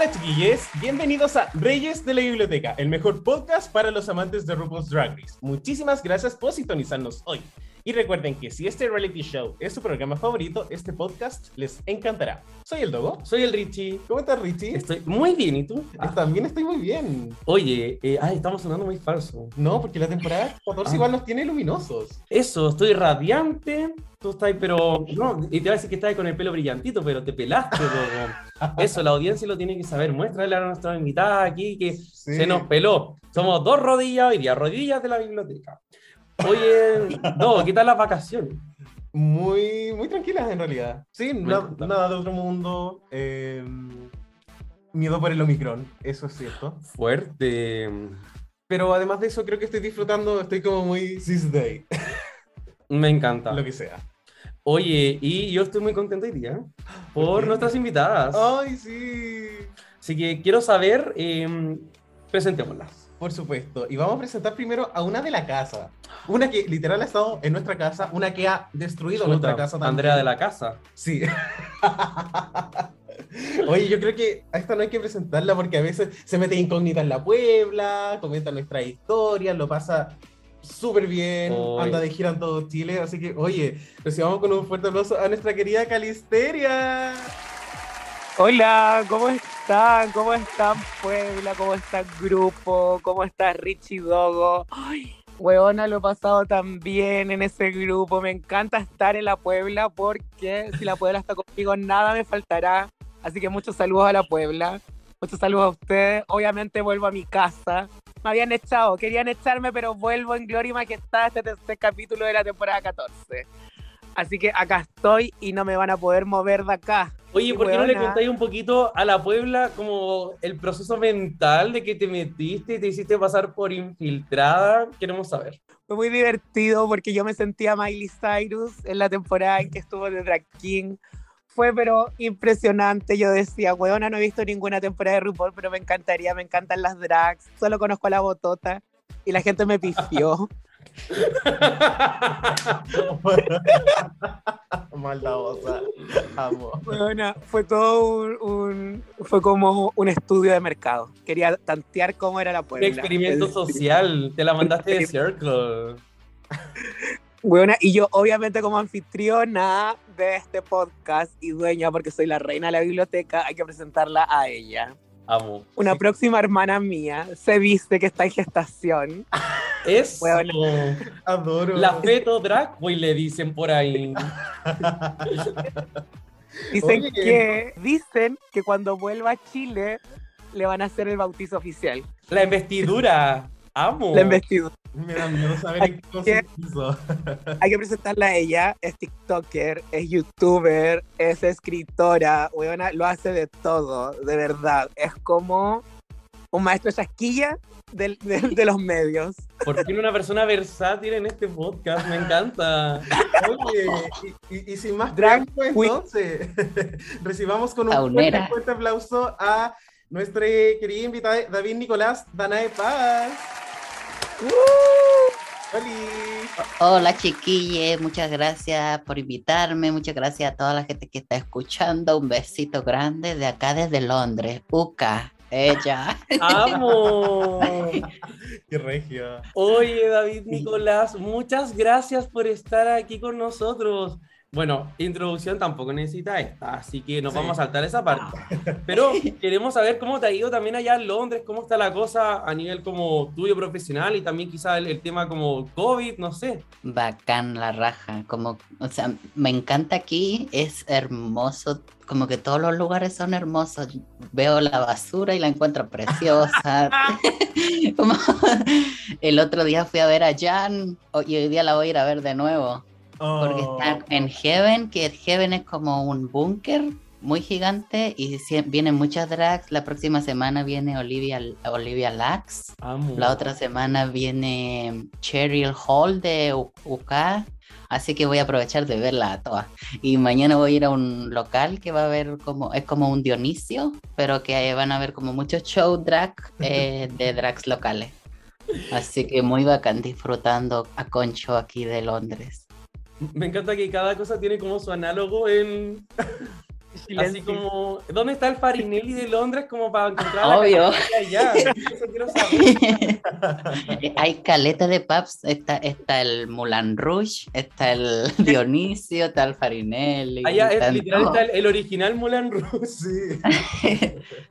Hola chiquillos, bienvenidos a Reyes de la Biblioteca, el mejor podcast para los amantes de RuPaul's Drag. Muchísimas gracias por sintonizarnos hoy. Y recuerden que si este reality show es su programa favorito, este podcast les encantará. Soy el Dogo. Soy el Richie. ¿Cómo estás, Richie? Estoy muy bien, ¿y tú? Ah, También estoy muy bien. Oye, eh, ay, estamos sonando muy falso. No, porque la temporada 14 Ah. igual nos tiene luminosos. Eso, estoy radiante. Tú estás, pero. No, y te iba a decir que estás con el pelo brillantito, pero te pelaste, Dogo. Eso, la audiencia lo tiene que saber. Muéstrale a nuestra invitada aquí que Sí. se nos peló. Somos dos rodillas hoy día, rodillas de la biblioteca. Oye, no, ¿qué tal las vacaciones? Muy, muy tranquilas en realidad. Sí, na- nada de otro mundo. eh, miedo por el Omicron, eso es cierto. Fuerte. Pero además de eso, creo que estoy disfrutando, estoy como muy cis day, Me encanta. lo que sea. Oye, y yo estoy muy contento hoy día ¿Por nuestras invitadas. ¡Ay, sí! Así que quiero saber, eh, presentémoslas. Por supuesto. Y vamos a presentar primero a una de la casa. Una que literal ha estado en nuestra casa, una que ha destruido nuestra casa también. Andrea de la casa. Sí. Oye, yo creo que a esta no hay que presentarla porque a veces se mete incógnita en la Puebla, comenta nuestra historia, lo pasa súper bien, Oy. anda de gira en todo Chile, así que, oye, recibamos con un fuerte aplauso a nuestra querida Calisteria. Hola, ¿cómo están? ¿Cómo están Puebla? ¿Cómo está el grupo? ¿Cómo está Richie Dogo? Weona, lo he pasado tan bien en ese grupo. Me encanta estar en la Puebla porque si la Puebla está conmigo, nada me faltará. Así que muchos saludos a la Puebla. Muchos saludos a ustedes. Obviamente vuelvo a mi casa. Me habían echado, querían echarme, pero vuelvo en gloria y majestad este tercer capítulo de la temporada 14. Así que acá estoy y no me van a poder mover de acá. Oye, ¿por qué no le contáis un poquito a la Puebla como el proceso mental de que te metiste y te hiciste pasar por infiltrada? Queremos saber. Fue muy divertido porque yo me sentía Miley Cyrus en la temporada en que estuvo de Drag King. Fue pero impresionante. Yo decía, weona, no he visto ninguna temporada de RuPaul, pero me encantaría, me encantan las drags. Solo conozco a la botota y la gente me pifió. Maldadosa. Amo. Weona, fue todo un, un- fue como un estudio de mercado. Quería tantear cómo era la Un Puebla. experimento social. Te la mandaste de Circle. Weona, y yo obviamente como anfitriona de este podcast y dueña porque soy la reina de la biblioteca, hay que presentarla a ella. Amo. Una próxima hermana mía se viste que está en gestación. Es Bueno. Adoro. la feto drag boy le dicen por ahí. Dicen Oye. que dicen que cuando vuelva a Chile le van a hacer el bautizo oficial. La investidura. Amo. La investidura. Me da miedo saber en qué consiste eso. Hay que presentarla a ella. Es TikToker, es youtuber, es escritora. Weona, lo hace de todo, de verdad. Es como un maestro chasquilla del- del- de los medios. ¿Por qué una persona versátil en este podcast? Me encanta. Oye, y, y- y sin más preámbulo, entonces, recibamos con un fuerte, fuerte aplauso a nuestra querida invitada David Nicolás Danae Paz. Hola chiquilles, muchas gracias por invitarme, muchas gracias a toda la gente que está escuchando, un besito grande de acá desde Londres, Uca, ella. Amo. ¡Qué regia! Oye, David Nicolás, muchas gracias por estar aquí con nosotros. Bueno, introducción tampoco necesita esta, así que nos Sí. vamos a saltar esa parte. Pero queremos saber cómo te ha ido también allá en Londres, cómo está la cosa a nivel como tuyo profesional y también quizá el, el tema como COVID, no sé. Bacán la raja, como, o sea, me encanta aquí, es hermoso, como que todos los lugares son hermosos. Veo la basura y la encuentro preciosa. Como- el otro día fui a ver a Jan y hoy día la voy a ir a ver de nuevo. Porque Oh, está en Heaven, que Heaven es como un búnker muy gigante y vienen muchas drags. La próxima semana viene Olivia, Olivia Lax. La otra semana viene Cheryl Hall de U- UK. Así que voy a aprovechar de verla a todas. Y mañana voy a ir a un local que va a haber como, es como un Dionisio, pero que van a haber como muchos show drag eh, de drags locales. Así que muy bacán disfrutando a Concho aquí de Londres. Me encanta que cada cosa tiene como su análogo en. Así como. ¿Dónde está el Farinelli de Londres? Como para encontrar la Obvio. allá. Saber. Hay caleta de pubs, está, está el Moulin Rouge, está el Dionisio, está el Farinelli. Allá es están literal todos. está el, el original Moulin Rouge. Sí.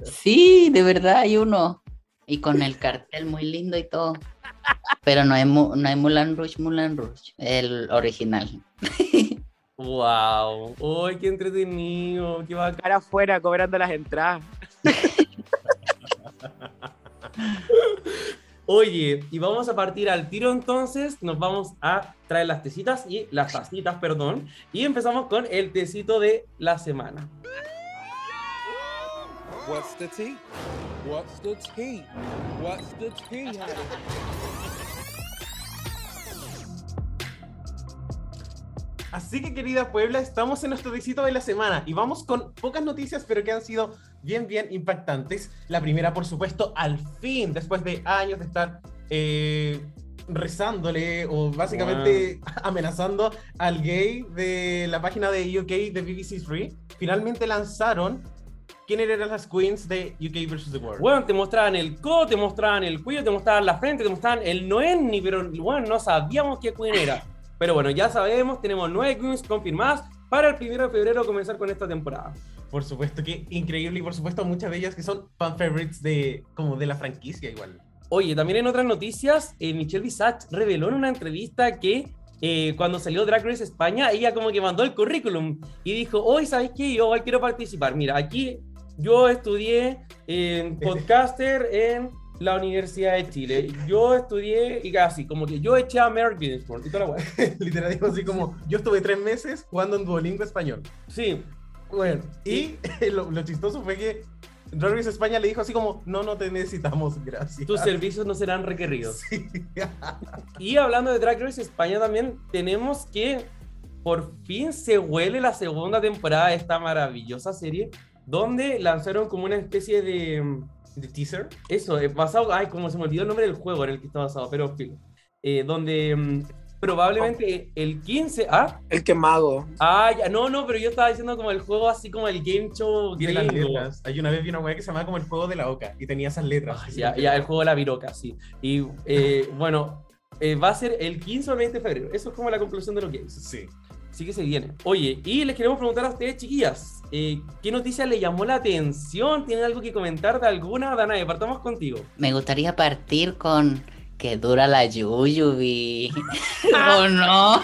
Sí, de verdad hay uno. Y con el cartel muy lindo y todo. Pero no es, Mu- no es Moulin Rouge, Moulin Rouge, el original. ¡Wow! ¡Uy, qué entretenido! ¡Qué bacán! Cara afuera cobrando las entradas. Oye, y vamos a partir al tiro entonces. Nos vamos a traer las tecitas y las tacitas, perdón. Y empezamos con el tecito de la semana. What's the tea? What's the tea? What's the tea, honey? Así que querida Puebla, estamos en nuestro visito de la semana y vamos con pocas noticias, pero que han sido bien, bien impactantes. La primera, por supuesto, al fin, después de años de estar eh, rezándole o básicamente amenazando al gay de la página de UK de BBC Free, finalmente lanzaron quién eran las queens de UK vs. The World. Bueno, te mostraban el codo, te mostraban el cuello, te mostraban la frente, te mostraban el Noenni, pero bueno, no sabíamos qué queen era. Pero bueno, ya sabemos, tenemos nueve queens confirmadas para el primero de febrero comenzar con esta temporada. Por supuesto que increíble y por supuesto muchas de ellas que son fan favorites de, como de la franquicia igual. Oye, también en otras noticias, eh, Michelle Visage reveló en una entrevista que eh, cuando salió Drag Race España, ella como que mandó el currículum y dijo, hoy, ¿sabes qué? Yo igual quiero participar. Mira, aquí yo estudié en podcaster en la Universidad de Chile. Yo estudié y casi, como que yo eché a Merrick Ginsburg y toda la wea. Literal dijo así como, yo estuve tres meses jugando en Duolingo español. Sí, Bueno, y lo, lo chistoso fue que Drag Race España le dijo así como, no, no te necesitamos, gracias. tus servicios no serán requeridos. Sí. Y hablando de Drag Race España también, tenemos que por fin se huele la segunda temporada de esta maravillosa serie, donde lanzaron como una especie de, ¿De teaser? eso, eh, basado, ay, como se me olvidó el nombre del juego en el que está basado, pero fin, eh, donde mm, probablemente el 15, ah, El quemado. ah, ya, no, no, pero yo estaba diciendo como el juego así como el game show De las letras. Hay una vez vi una weá que se llamaba como el juego de la oca y tenía esas letras. Ah, ya, ya, el juego de la viroca, sí. Y eh, bueno, eh, va a ser el 15 o el 20 de febrero. Eso es como la conclusión de los games. Sí. Sí que se viene. Oye, y les queremos preguntar a ustedes, chiquillas, eh, ¿qué noticia le llamó la atención? ¿Tienen algo que comentar de alguna? Danae, partamos contigo. Me gustaría partir con que dura la Yuyubi. ¿O no?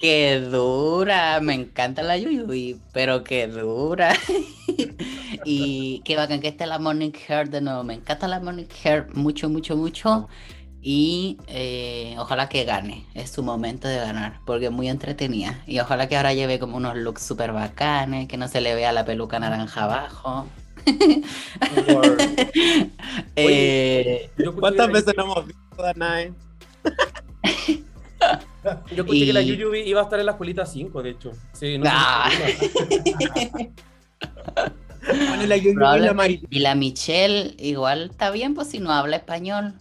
Que dura. Me encanta la Yuyubi, pero que dura. y qué bacán que esté la Morning Hair de nuevo. Me encanta la Morning Hair mucho, mucho, mucho. Y eh, ojalá que gane. Es su momento de ganar, porque es muy entretenida. Y ojalá que ahora lleve como unos looks súper bacanes, que no se le vea la peluca naranja abajo. Eh, ¿Cuántas veces no hemos visto Danae? Yo escuché que la Yuyubi iba a estar en la escuelita 5, de hecho. Sí, no Ah. si se Bueno, la Yuyu y Probable- la Mari- Y la Michelle igual está bien, pues si no habla español.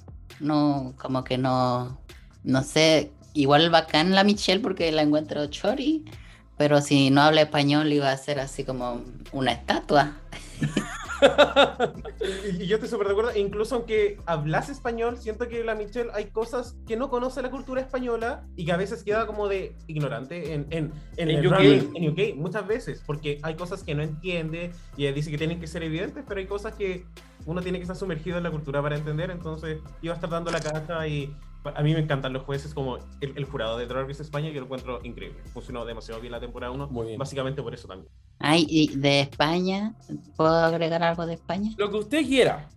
No, como que no, no sé, igual bacán la Michelle porque la encuentro chori, pero si no habla español iba a ser así como una estatua. Y yo estoy súper de acuerdo, e incluso aunque hablas español, siento que la Michelle hay cosas que no conoce la cultura española y que a veces queda como de ignorante en, en, en, En UK. en UK, muchas veces, porque hay cosas que no entiende y dice que tienen que ser evidentes, pero hay cosas que uno tiene que estar sumergido en la cultura para entender, entonces iba a estar dando la caja y a mí me encantan los jueces como el, el jurado de Drag Race España, que lo encuentro increíble, funcionó demasiado bien la temporada 1, Muy bien. básicamente por eso también. Ay, y de España, ¿puedo agregar algo de España? Lo que usted quiera.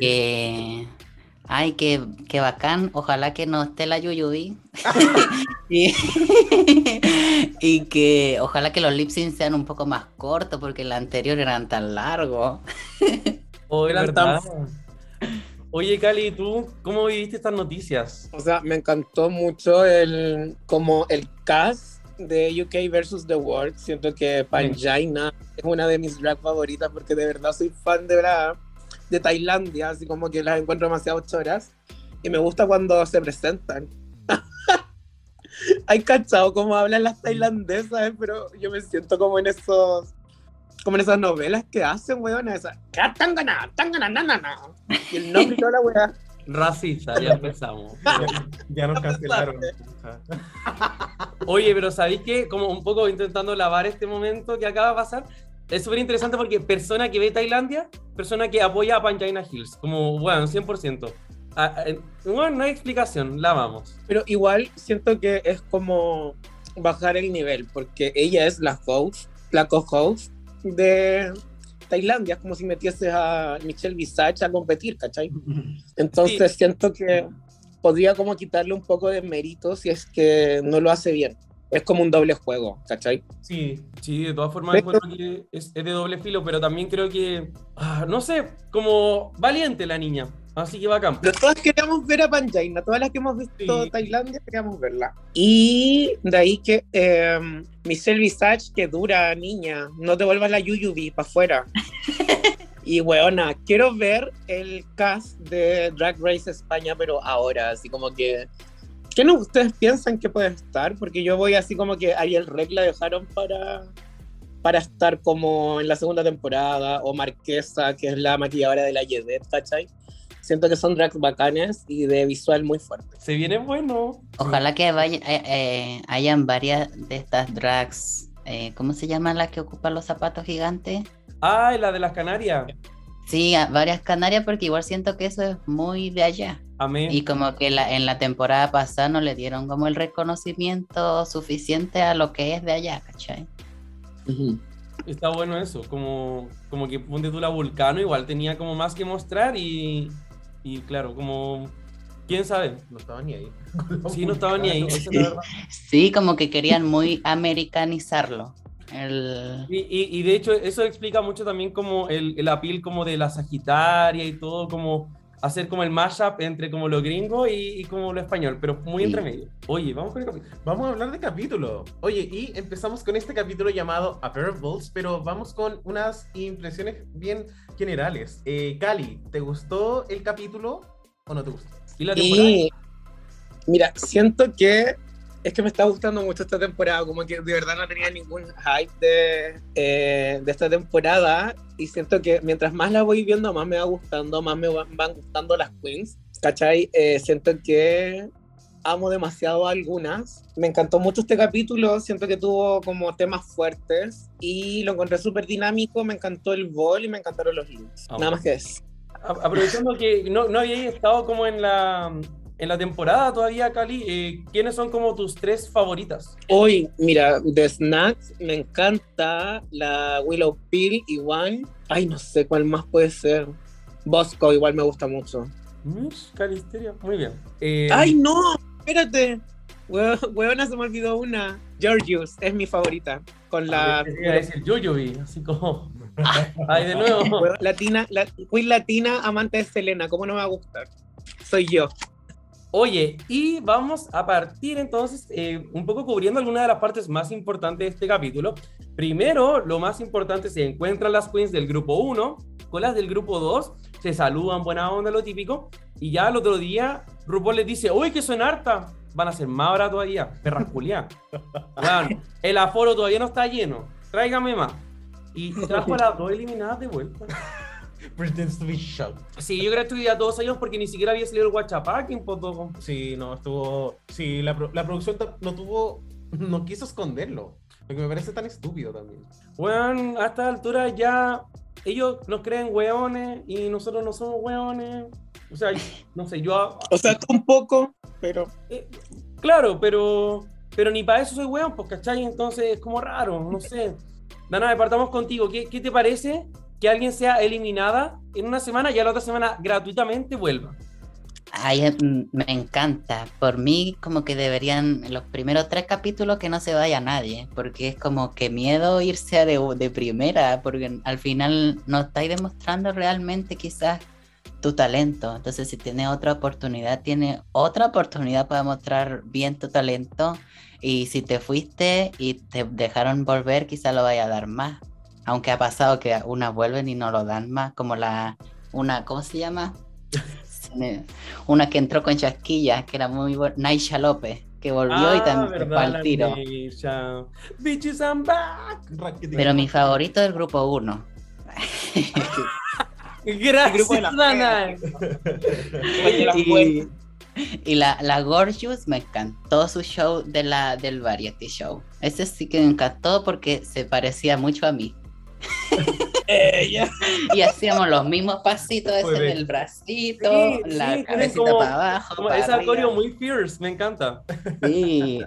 Que Ay, qué, qué bacán. Ojalá que no esté la Yuyubi. y, y que ojalá que los lip syncs sean un poco más cortos porque el anterior eran tan largos. Oye, Eran ¿verdad? Oye, Cali, ¿tú cómo viviste estas noticias? O sea, me encantó mucho el como el cast de UK versus The World. Siento que Panjaina es una de mis drag favoritas porque de verdad soy fan de la de Tailandia, así como que las encuentro demasiado choras y me gusta cuando se presentan. Hay cachado cómo hablan las tailandesas, eh, pero yo me siento como en esos como en esas novelas que hacen, weón, esa tangana, tangana, na, na, na. Y el nombre toda la weá. Racista, ya empezamos. Ya, ya nos cancelaron. Oye, pero ¿sabéis que Como un poco intentando lavar este momento que acaba de pasar, es súper interesante porque persona que ve Tailandia, persona que apoya a Panjaina Hills, como, bueno, 100%. Ah, eh, bueno, no hay explicación, la amamos. Pero igual siento que es como bajar el nivel, porque ella es la host, la co-host de Tailandia, es como si metieses a Michelle Visage a competir, ¿cachai? Entonces siento que podría como quitarle un poco de mérito si es que no lo hace bien. Es como un doble juego, ¿cachai? Sí, Sí, de todas formas Pero- encuentro que es, es de doble filo, pero también creo que, ah, no sé, como valiente la niña. Así que bacán. Pero todas queríamos ver a Panjaina, todas las que hemos visto Sí. Tailandia queríamos verla. Y de ahí que eh, Michelle Visage, que dura, niña, no te vuelvas la Yuyubi para afuera. y weona, quiero ver el cast de Drag Race España, pero ahora, así como que. ¿Qué no ustedes piensan que puede estar? Porque yo voy así como que Ariel Rec la dejaron para, para estar como en la segunda temporada, o Marquesa, que es la maquilladora de la Yedet, ¿cachai? Siento que son drags bacanes y de visual muy fuerte. Se viene bueno. Ojalá que vaya- eh, eh, hayan varias de estas drags. eh, ¿Cómo se llaman las que ocupan los zapatos gigantes? Ah, la de las Canarias. Sí, varias canarias porque igual siento que eso es muy de allá. Amén. Y como que la, en la temporada pasada no le dieron como el reconocimiento suficiente a lo que es de allá, ¿cachai? Está bueno eso, como, como que ponte tú la Vulcano, igual tenía como más que mostrar y, y claro, como, quién sabe. no estaba ni ahí. Sí, no estaba ni ahí. Sí, como que querían muy americanizarlo. El... Y, y- y de hecho eso explica mucho también como el, el appeal como de la Sagitaria y todo, como hacer como el mashup entre como lo gringo y, y como lo español, pero muy Sí. entre medio. Oye, vamos con el capítulo. Vamos a hablar de capítulo. Oye, y empezamos con este capítulo llamado A Pair of Balls, pero vamos con unas impresiones bien generales. Eh, Cali, ¿te gustó el capítulo o no te gustó? ¿Y la temporada? Y mira, siento que es que me está gustando mucho esta temporada, como que de verdad no tenía ningún hype de, eh, de esta temporada y siento que mientras más la voy viendo, más me va gustando, más me van, van gustando las queens, ¿cachai? Eh, siento que amo demasiado a algunas. Me encantó mucho este capítulo, siento que tuvo como temas fuertes y lo encontré súper dinámico, me encantó el bol y me encantaron los looks. Ah, Nada más que eso. Aprovechando que no, no habíais estado como en la, en la temporada todavía, Cali, eh, ¿quiénes son como tus tres favoritas? Hoy, mira, de Snacks me encanta la Willow Pill igual. Ay, no sé cuál más puede ser. Bosco igual me gusta mucho. Calisteria, muy bien. Eh, Ay, no, espérate. Hue- Huevona se me olvidó una. Georgius es mi favorita. Con la te iba a decir Yoyobi, así como... Ay, de nuevo. latina, la queen latina amante de Selena. ¿Cómo no me va a gustar? Soy yo. Oye, y vamos a partir entonces eh, un poco cubriendo algunas de las partes más importantes de este capítulo. Primero, lo más importante, se encuentran las queens del grupo 1 con las del grupo 2, se saludan, buena onda, lo típico, y ya el otro día RuPaul les dice, uy, que son harta, van a ser más ahora todavía, perras culiadas. Weón, el aforo todavía no está lleno, tráigame más. Y trajo a las dos eliminadas de vuelta. Pretends to be shocked. Sí, yo creo que estudié todos ellos porque ni siquiera había salido el Guachapacking, pues, todo. Sí, no, estuvo. Sí, la, pro- la producción no tuvo. No quiso esconderlo. Lo que me parece tan estúpido también. Weón, a esta altura ya ellos nos creen weones y nosotros no somos weones. O sea, no sé, yo. O sea, un poco, pero eh, claro, pero. Pero ni para eso soy weón, pues, ¿cachai? Entonces es como raro, no sé. Dana, partamos contigo. ¿Qué, ¿Qué te parece que alguien sea eliminada en una semana y a la otra semana gratuitamente vuelva? Ay, mm, me encanta. Por mí, como que deberían, los primeros tres capítulos, que no se vaya nadie, porque es como que miedo irse de, de primera, porque al final no estáis demostrando realmente quizás tu talento. Entonces, si tiene otra oportunidad, tiene otra oportunidad para mostrar bien tu talento. Y si te fuiste y te dejaron volver, quizás lo vaya a dar más. Aunque ha pasado que unas vuelven y no lo dan más, como la, una, ¿cómo se llama? una que entró con chasquillas, que era muy buena, Naisha López, que volvió y Ah, también fue al tiro. Bitches, I'm back. Pero mi favorito es el grupo 1. Gracias, grupo y la, la Gorgeous me encantó su show de la, del Variety Show. Ese sí que me encantó porque se parecía mucho a mí. Ella. Y hacíamos los mismos pasitos, ese del bracito, Sí, la sí, cabecita como- para abajo. Como para esa coreo muy fierce, me encanta. Sí.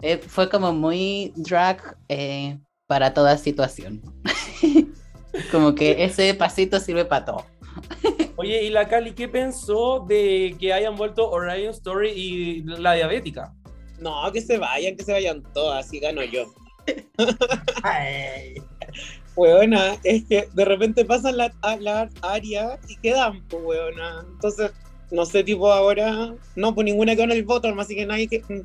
Eh, fue como muy drag eh, para toda situación. como que ese pasito sirve para todo. Oye, ¿y la Cali qué pensó de que hayan vuelto Orion Story y la diabética? No, que se vayan, que se vayan todas, así gano yo. Weona, es que de repente pasan la, a- la área y quedan, pues, weona. Entonces, no sé, tipo ahora, no, pues ninguna quedó en el bottom, así que nadie que. mm,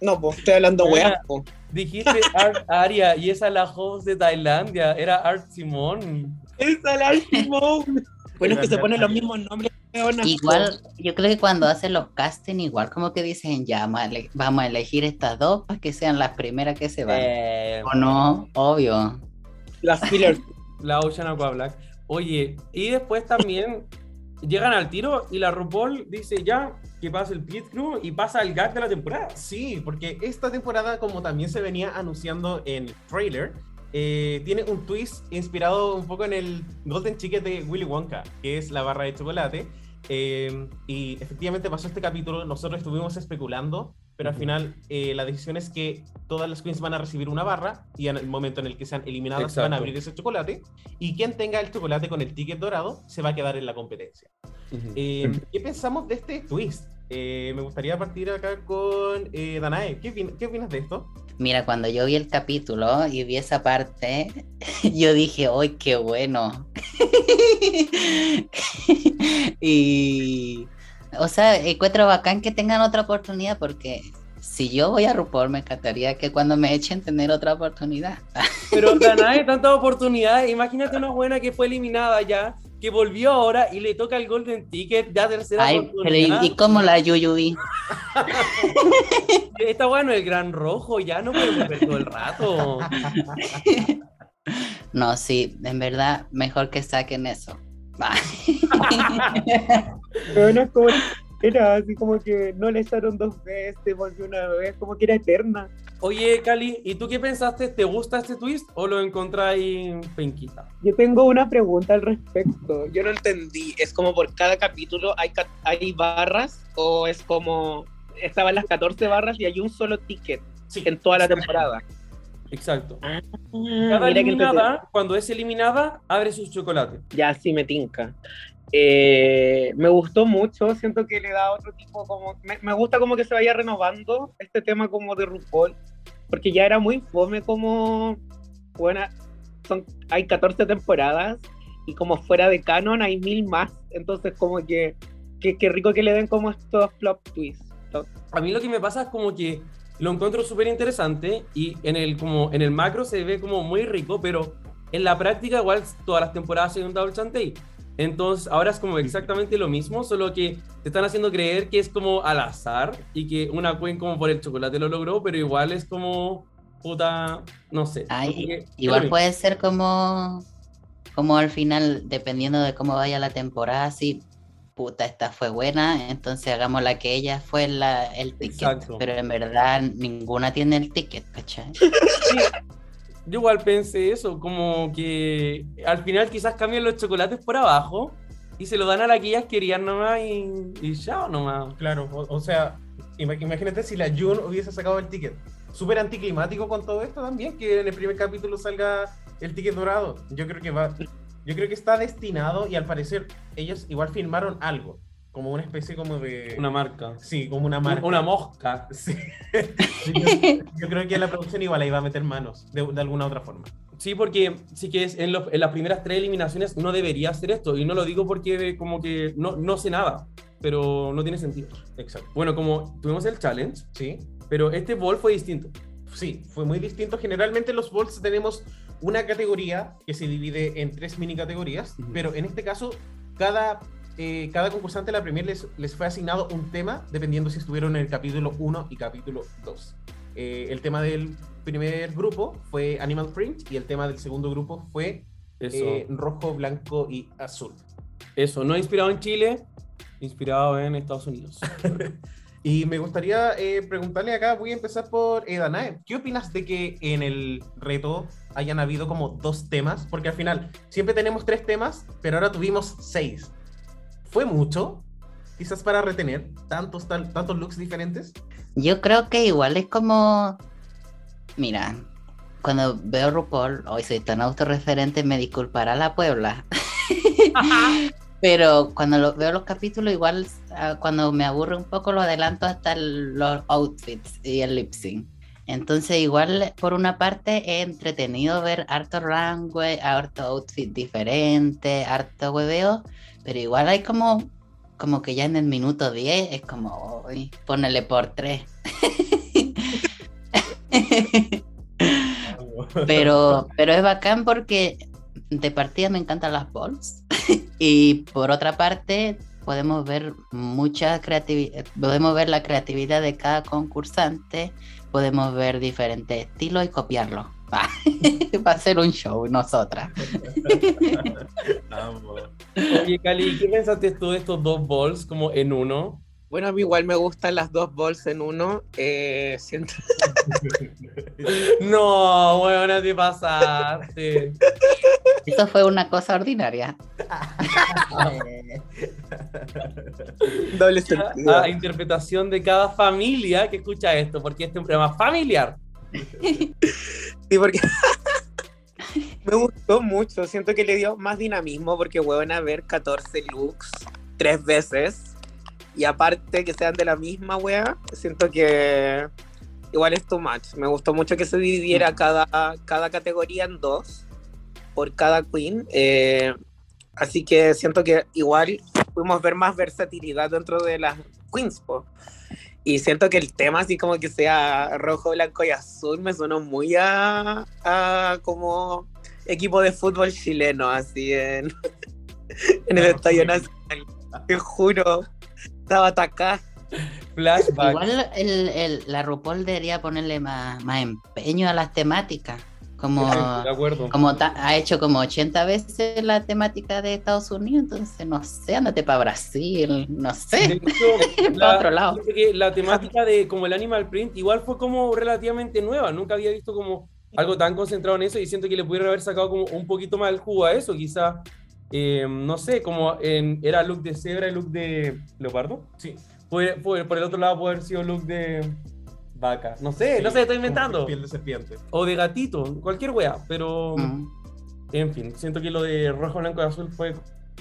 No, pues estoy hablando Weona. weá, pues. Dijiste Art Aria y esa la host de Tailandia, era Art Simón. Esa la Simone. Bueno, es que se ponen los mismos nombres, weona. Igual, yo creo que cuando hacen los casting, igual como que dicen, ya, vamos a, ele- vamos a elegir estas dos para que sean las primeras que se van. Eh, ¿O no? Obvio. Las fillers. la Ocean Aqua Black. Oye, y después también llegan al tiro y la RuPaul dice ya que pasa el pit crew y pasa el gag de la temporada. Sí, porque esta temporada, como también se venía anunciando en el trailer, eh, tiene un twist inspirado un poco en el Golden Ticket de Willy Wonka, que es la barra de chocolate. Eh, y efectivamente pasó este capítulo, nosotros estuvimos especulando, pero al final eh, la decisión es que todas las queens van a recibir una barra y en el momento en el que sean eliminadas van a Exacto. abrir ese chocolate y quien tenga el chocolate con el ticket dorado se va a quedar en la competencia. Eh, ¿Qué pensamos de este twist? Eh, me gustaría partir acá con eh, Danae. ¿Qué, opin- ¿Qué opinas de esto? Mira, cuando yo vi el capítulo y vi esa parte, yo dije, ¡ay, qué bueno! y, o sea, encuentro bacán que tengan otra oportunidad porque si yo voy a RuPaul, me encantaría que cuando me echen tener otra oportunidad. Pero Danae, tantas oportunidades. Imagínate una buena que fue eliminada ya, que volvió ahora y le toca el Golden Ticket, ya tercera Ay, pero oportunidad. ¿y, y cómo la Yuyubi? Está bueno el gran rojo, ya no puede volver todo el rato. No, sí, en verdad, mejor que saquen eso. Weona, como era así como que no le echaron dos veces, volvió una vez, como que era eterna. Oye, Cali, ¿y tú qué pensaste? ¿Te gusta este twist o lo encontráis penquita? Yo tengo una pregunta al respecto. Yo no entendí. ¿Es como por cada capítulo hay, ca- hay barras o es como estaban las 14 barras y hay un solo ticket Sí. en toda la temporada? Exacto. Ah, Cada eliminada, cuando es eliminada, abre sus chocolates. Ya sí me tinca. Eh, me gustó mucho, siento que le da otro tipo como... Me, me gusta como que se vaya renovando este tema como de RuPaul, porque ya era muy fome como... Bueno, son, hay 14 temporadas y como fuera de canon hay mil más, entonces como que... que- Qué rico que le den como estos flop twists. A mí lo que me pasa es como que lo encuentro súper interesante y en el, como, en el macro se ve como muy rico, pero en la práctica igual todas las temporadas hay un double chantey. Entonces ahora es como exactamente lo mismo, solo que te están haciendo creer que es como al azar y que una queen como por el chocolate lo logró, pero igual es como puta, no sé. Ay, que Igual puede ser como, como al final, dependiendo de cómo vaya la temporada, si puta, esta fue buena, entonces hagamos la que ella fue la, el ticket. Exacto. Pero en verdad ninguna tiene el ticket, ¿cachai? Sí, yo igual pensé eso, como que al final quizás cambian los chocolates por abajo y se lo dan a la que ellas querían nomás y, y chao nomás. Claro, o, o sea, ima- imagínate si la June hubiese sacado el ticket. Súper anticlimático con todo esto también, que en el primer capítulo salga el ticket dorado. Yo creo que va, yo creo que está destinado y al parecer ellos igual firmaron algo. Como una especie como de... Una marca. Sí, como una marca. Una mosca. Sí. yo, yo creo que la producción igual ahí va a meter manos, de, de alguna otra forma. Sí, porque sí que es en, los- en las primeras tres eliminaciones no debería hacer esto. Y no lo digo porque como que no, no sé nada, pero no tiene sentido. Exacto. Bueno, como tuvimos el challenge, Sí. pero este ball fue distinto. Sí, fue muy distinto. Generalmente en los Bolts tenemos una categoría que se divide en tres mini categorías, pero en este caso, cada, eh, cada concursante de la Premier les, les fue asignado un tema dependiendo si estuvieron en el capítulo 1 y capítulo 2. Eh, el tema del primer grupo fue Animal Print y el tema del segundo grupo fue eh, rojo, blanco y azul. eso, no inspirado en Chile, inspirado en Estados Unidos. Y me gustaría eh, preguntarle acá, voy a empezar por eh, Danae. ¿Qué opinas de que en el reto hayan habido como dos temas? Porque al final siempre tenemos tres temas, pero ahora tuvimos seis. ¿Fue mucho? Quizás para retener tantos, tantos looks diferentes. Yo creo que igual es como. Mira, cuando veo RuPaul, hoy soy tan autorreferente, me disculpará la Puebla. Pero cuando lo, veo los capítulos, igual ah, cuando me aburre un poco, lo adelanto hasta los outfits y el lip sync. Entonces, igual por una parte es entretenido ver harto runway, harto outfit diferente, harto hueveo, pero igual hay como, como que ya en el minuto 10 es como, uy, ponele por 3. pero, pero es bacán porque de partida me encantan las balls y por otra parte podemos ver mucha creatividad, podemos ver la creatividad de cada concursante, podemos ver diferentes estilos y copiarlo. Va a ser un show, nosotras. Oye, Cali, ¿qué pensaste tú de estos dos balls como en uno? Bueno, a mí igual me gustan las dos balls en uno. Eh, siento... No, bueno, te pasaste. Eso fue una cosa ordinaria. Doble sentido. a interpretación de cada familia que escucha esto, porque este es un programa familiar. Sí, porque me gustó mucho. Siento que le dio más dinamismo porque huevan a ver 14 looks tres veces. Y aparte que sean de la misma wea, siento que igual es too much. Me gustó mucho que se dividiera cada, cada categoría en dos por cada queen. eh, así que siento que igual pudimos ver más versatilidad dentro de las queens. po. Y siento que el tema, así como que sea rojo, blanco y azul, me sonó muy a, a como equipo de fútbol chileno, así en, en el Estadio Nacional. Te juro, estaba atacada. Flashback. Igual el, el- la RuPaul debería ponerle más, más empeño a las temáticas. Como, De acuerdo. como ta- ha hecho como 80 veces la temática de Estados Unidos, entonces no sé, ándate para Brasil, no sé. hecho, Pa' otro lado. que la temática de como el animal print igual fue como relativamente nueva. Nunca había visto como algo tan concentrado en eso y siento que le pudieron haber sacado como un poquito más el jugo a eso. Quizá, eh, no sé, como en, era look de cebra y look de leopardo. Sí. Por, por- por el otro lado puede haber sido look de vaca. No sé, no Sí, sé, estoy inventando. Piel de serpiente. O de gatito, cualquier wea. Pero, Mm. en fin, siento que lo de rojo, blanco y azul fue...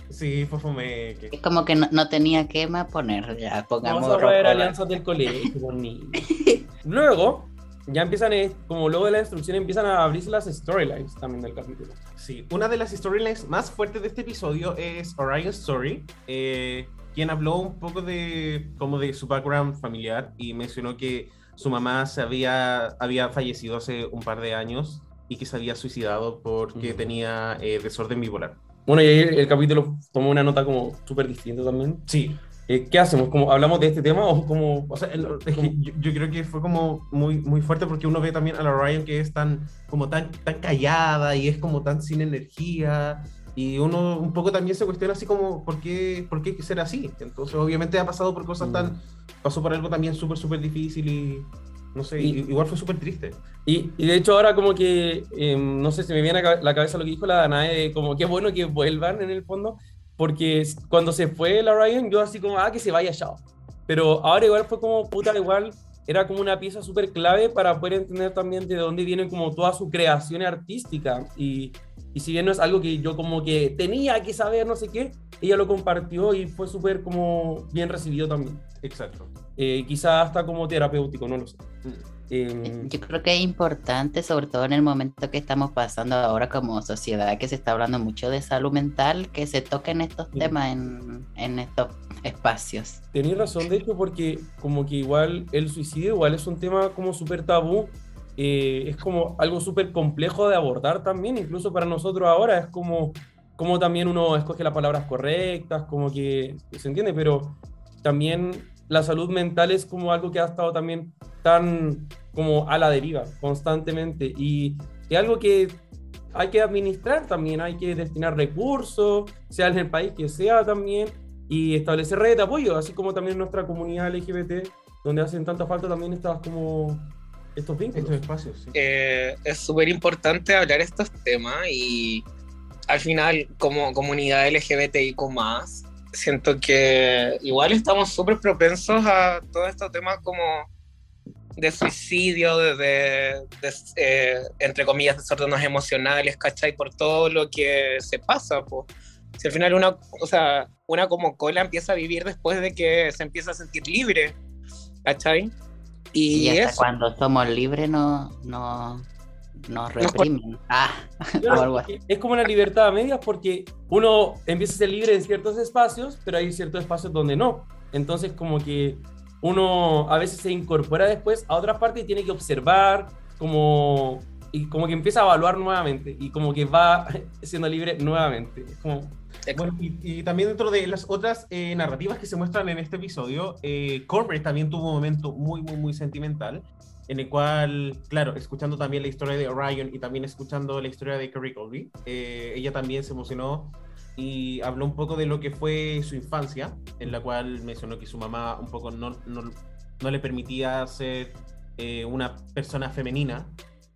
Sí, fue fome. Es como que no, no tenía que más poner, ya pongamos Vamos a ver alianzas del colegio, niños. Luego, ya empiezan, eh, como luego de la instrucción, empiezan a abrirse las storylines también del capítulo. Sí, una de las storylines más fuertes de este episodio es Orion's Story, eh, quien habló un poco de como de su background familiar y mencionó que su mamá se había, había fallecido hace un par de años y que se había suicidado porque Ujú. tenía eh, desorden bipolar. Bueno, y ahí el, el capítulo tomó una nota como súper distinta también. Sí, Eh, ¿Qué hacemos? ¿Como ¿Hablamos de este tema o como...? o sea, el- es que yo, yo creo que fue como muy, muy fuerte porque uno ve también a la Ryan que es tan, como tan, tan callada y es como tan sin energía y uno un poco también se cuestiona así como ¿por qué, por qué ser así? Entonces obviamente ha pasado por cosas Mm. tan, pasó por algo también súper, súper difícil y no sé, Y- igual fue súper triste. Y, y de hecho ahora como que, eh, no sé, se me viene a la cabeza lo que dijo la Danae, de como qué bueno que vuelvan en el fondo, porque cuando se fue la Ryan, yo así como, ah, que se vaya, chao. Pero ahora igual fue como, puta, igual era como una pieza súper clave para poder entender también de dónde viene como toda su creación artística. Y y si bien no es algo que yo como que tenía que saber, no sé qué, ella lo compartió y fue súper como bien recibido también. Exacto. Eh, quizás hasta como terapéutico, no lo sé. Mm. Eh, Yo creo que es importante, sobre todo en el momento que estamos pasando ahora como sociedad, que se está hablando mucho de salud mental, que se toquen estos Sí. temas en, en estos espacios. Tenéis razón, de hecho, porque como que igual el suicidio igual es un tema como súper tabú, eh, es como algo súper complejo de abordar también, incluso para nosotros ahora, es como, como también uno escoge las palabras correctas, como que se entiende, pero también la salud mental es como algo que ha estado también tan como a la deriva constantemente y es algo que hay que administrar también, hay que destinar recursos, sea en el país que sea también, y establecer redes de apoyo, así como también nuestra comunidad LGBT, donde hacen tanta falta también estas como estos vínculos. Estos espacios, sí. Eh, es súper importante hablar estos temas y al final como comunidad LGBTIQ más, siento que igual estamos súper propensos a todos estos temas como de suicidio, de, de- de, eh, entre comillas, desórdenes emocionales, ¿cachai? Por todo lo que se pasa, pues. Si al final una, o sea, una como cola empieza a vivir después de que se empieza a sentir libre, ¿cachai? Y, Y, hasta eso, cuando somos libres no, no, nos reprimen. Ah, Claro, o algo así. es como una libertad a medias porque uno empieza a ser libre en ciertos espacios, pero hay ciertos espacios donde no. Entonces como que uno a veces se incorpora después a otras partes y tiene que observar como y como que empieza a evaluar nuevamente y como que va siendo libre nuevamente. Es como Bueno, y, y también dentro de las otras eh, narrativas que se muestran en este episodio, eh, Corbett también tuvo un momento muy, muy, muy sentimental, en el cual, claro, escuchando también la historia de Orion y también escuchando la historia de Carrie Colby, eh, ella también se emocionó y habló un poco de lo que fue su infancia, en la cual mencionó que su mamá un poco no, no, no le permitía ser eh, una persona femenina.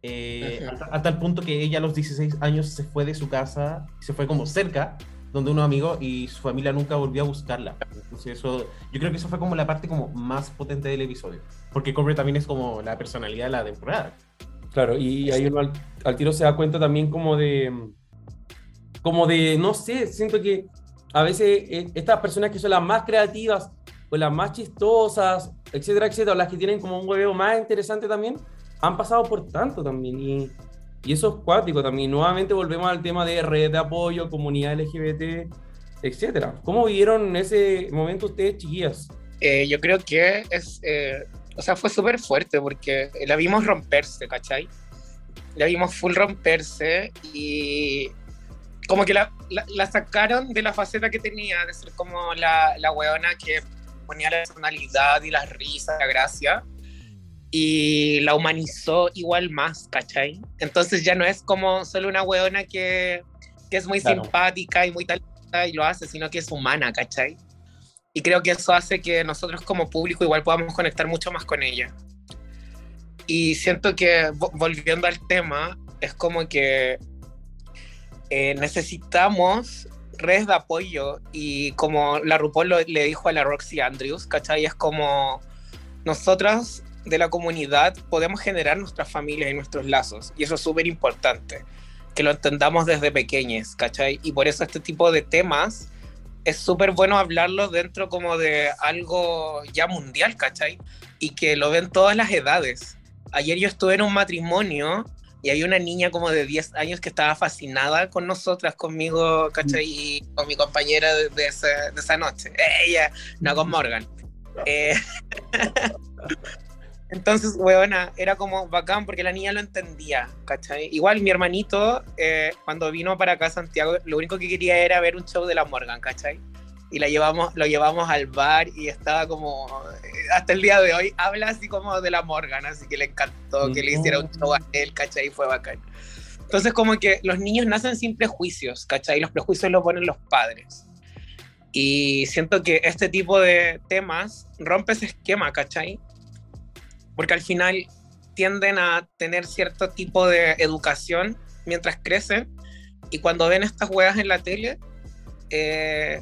eh, hasta, hasta el punto que ella a los 16 años se fue de su casa, se fue como cerca, donde unos amigos y su familia nunca volvió a buscarla. Entonces eso, yo creo que eso fue como la parte como más potente del episodio, porque Cobre también es como la personalidad de la temporada. Claro, y ahí uno al, al tiro se da cuenta también como de, como de, no sé, siento que a veces eh, estas personas que son las más creativas o las más chistosas, etcétera, etcétera, las que tienen como un hueveo más interesante también, han pasado por tanto también. Y, y eso es cuático también. Nuevamente volvemos al tema de red de apoyo, comunidad LGBT, etcétera. ¿Cómo vivieron ese momento ustedes, chiquillas? eh, yo creo que es, eh, o sea, fue súper fuerte porque la vimos romperse, ¿cachai? La vimos full romperse y como que la, la, la sacaron de la faceta que tenía de ser como la, la weona que ponía la personalidad y las risas, la gracia, y la humanizó igual más, ¿cachai? Entonces ya no es como solo una weona que, que es muy Claro. simpática y muy talentosa y lo hace, sino que es humana, ¿cachai? Y creo que eso hace que nosotros como público igual podamos conectar mucho más con ella. Y siento que, vo- volviendo al tema, es como que eh, necesitamos redes de apoyo y como la RuPaul lo- le dijo a la Roxy Andrews, ¿cachai? Es como nosotras de la comunidad podemos generar nuestras familias y nuestros lazos y eso es súper importante, que lo entendamos desde pequeños, ¿cachai? Y por eso este tipo de temas es súper bueno hablarlo dentro como de algo ya mundial, ¿cachai? Y que lo ven todas las edades. Ayer yo estuve en un matrimonio y hay una niña como de 10 años que estaba fascinada con nosotras, conmigo, ¿cachai? Y con mi compañera de, de esa, de esa noche. Ella, no con Morgan. Eh, Entonces, weona, era como bacán porque la niña lo entendía, ¿cachai? Igual mi hermanito, eh, cuando vino para acá a Santiago, lo único que quería era ver un show de la Morgan, ¿cachai? Y la llevamos, lo llevamos al bar y estaba como, eh, hasta el día de hoy, habla así como de la Morgan, así que le encantó que le hiciera un show a él, ¿cachai? Y fue bacán. Entonces, como que los niños nacen sin prejuicios, ¿cachai? Los prejuicios los ponen los padres. Y siento que este tipo de temas rompe ese esquema, ¿cachai? Porque al final tienden a tener cierto tipo de educación mientras crecen y cuando ven estas huevas en la tele, eh,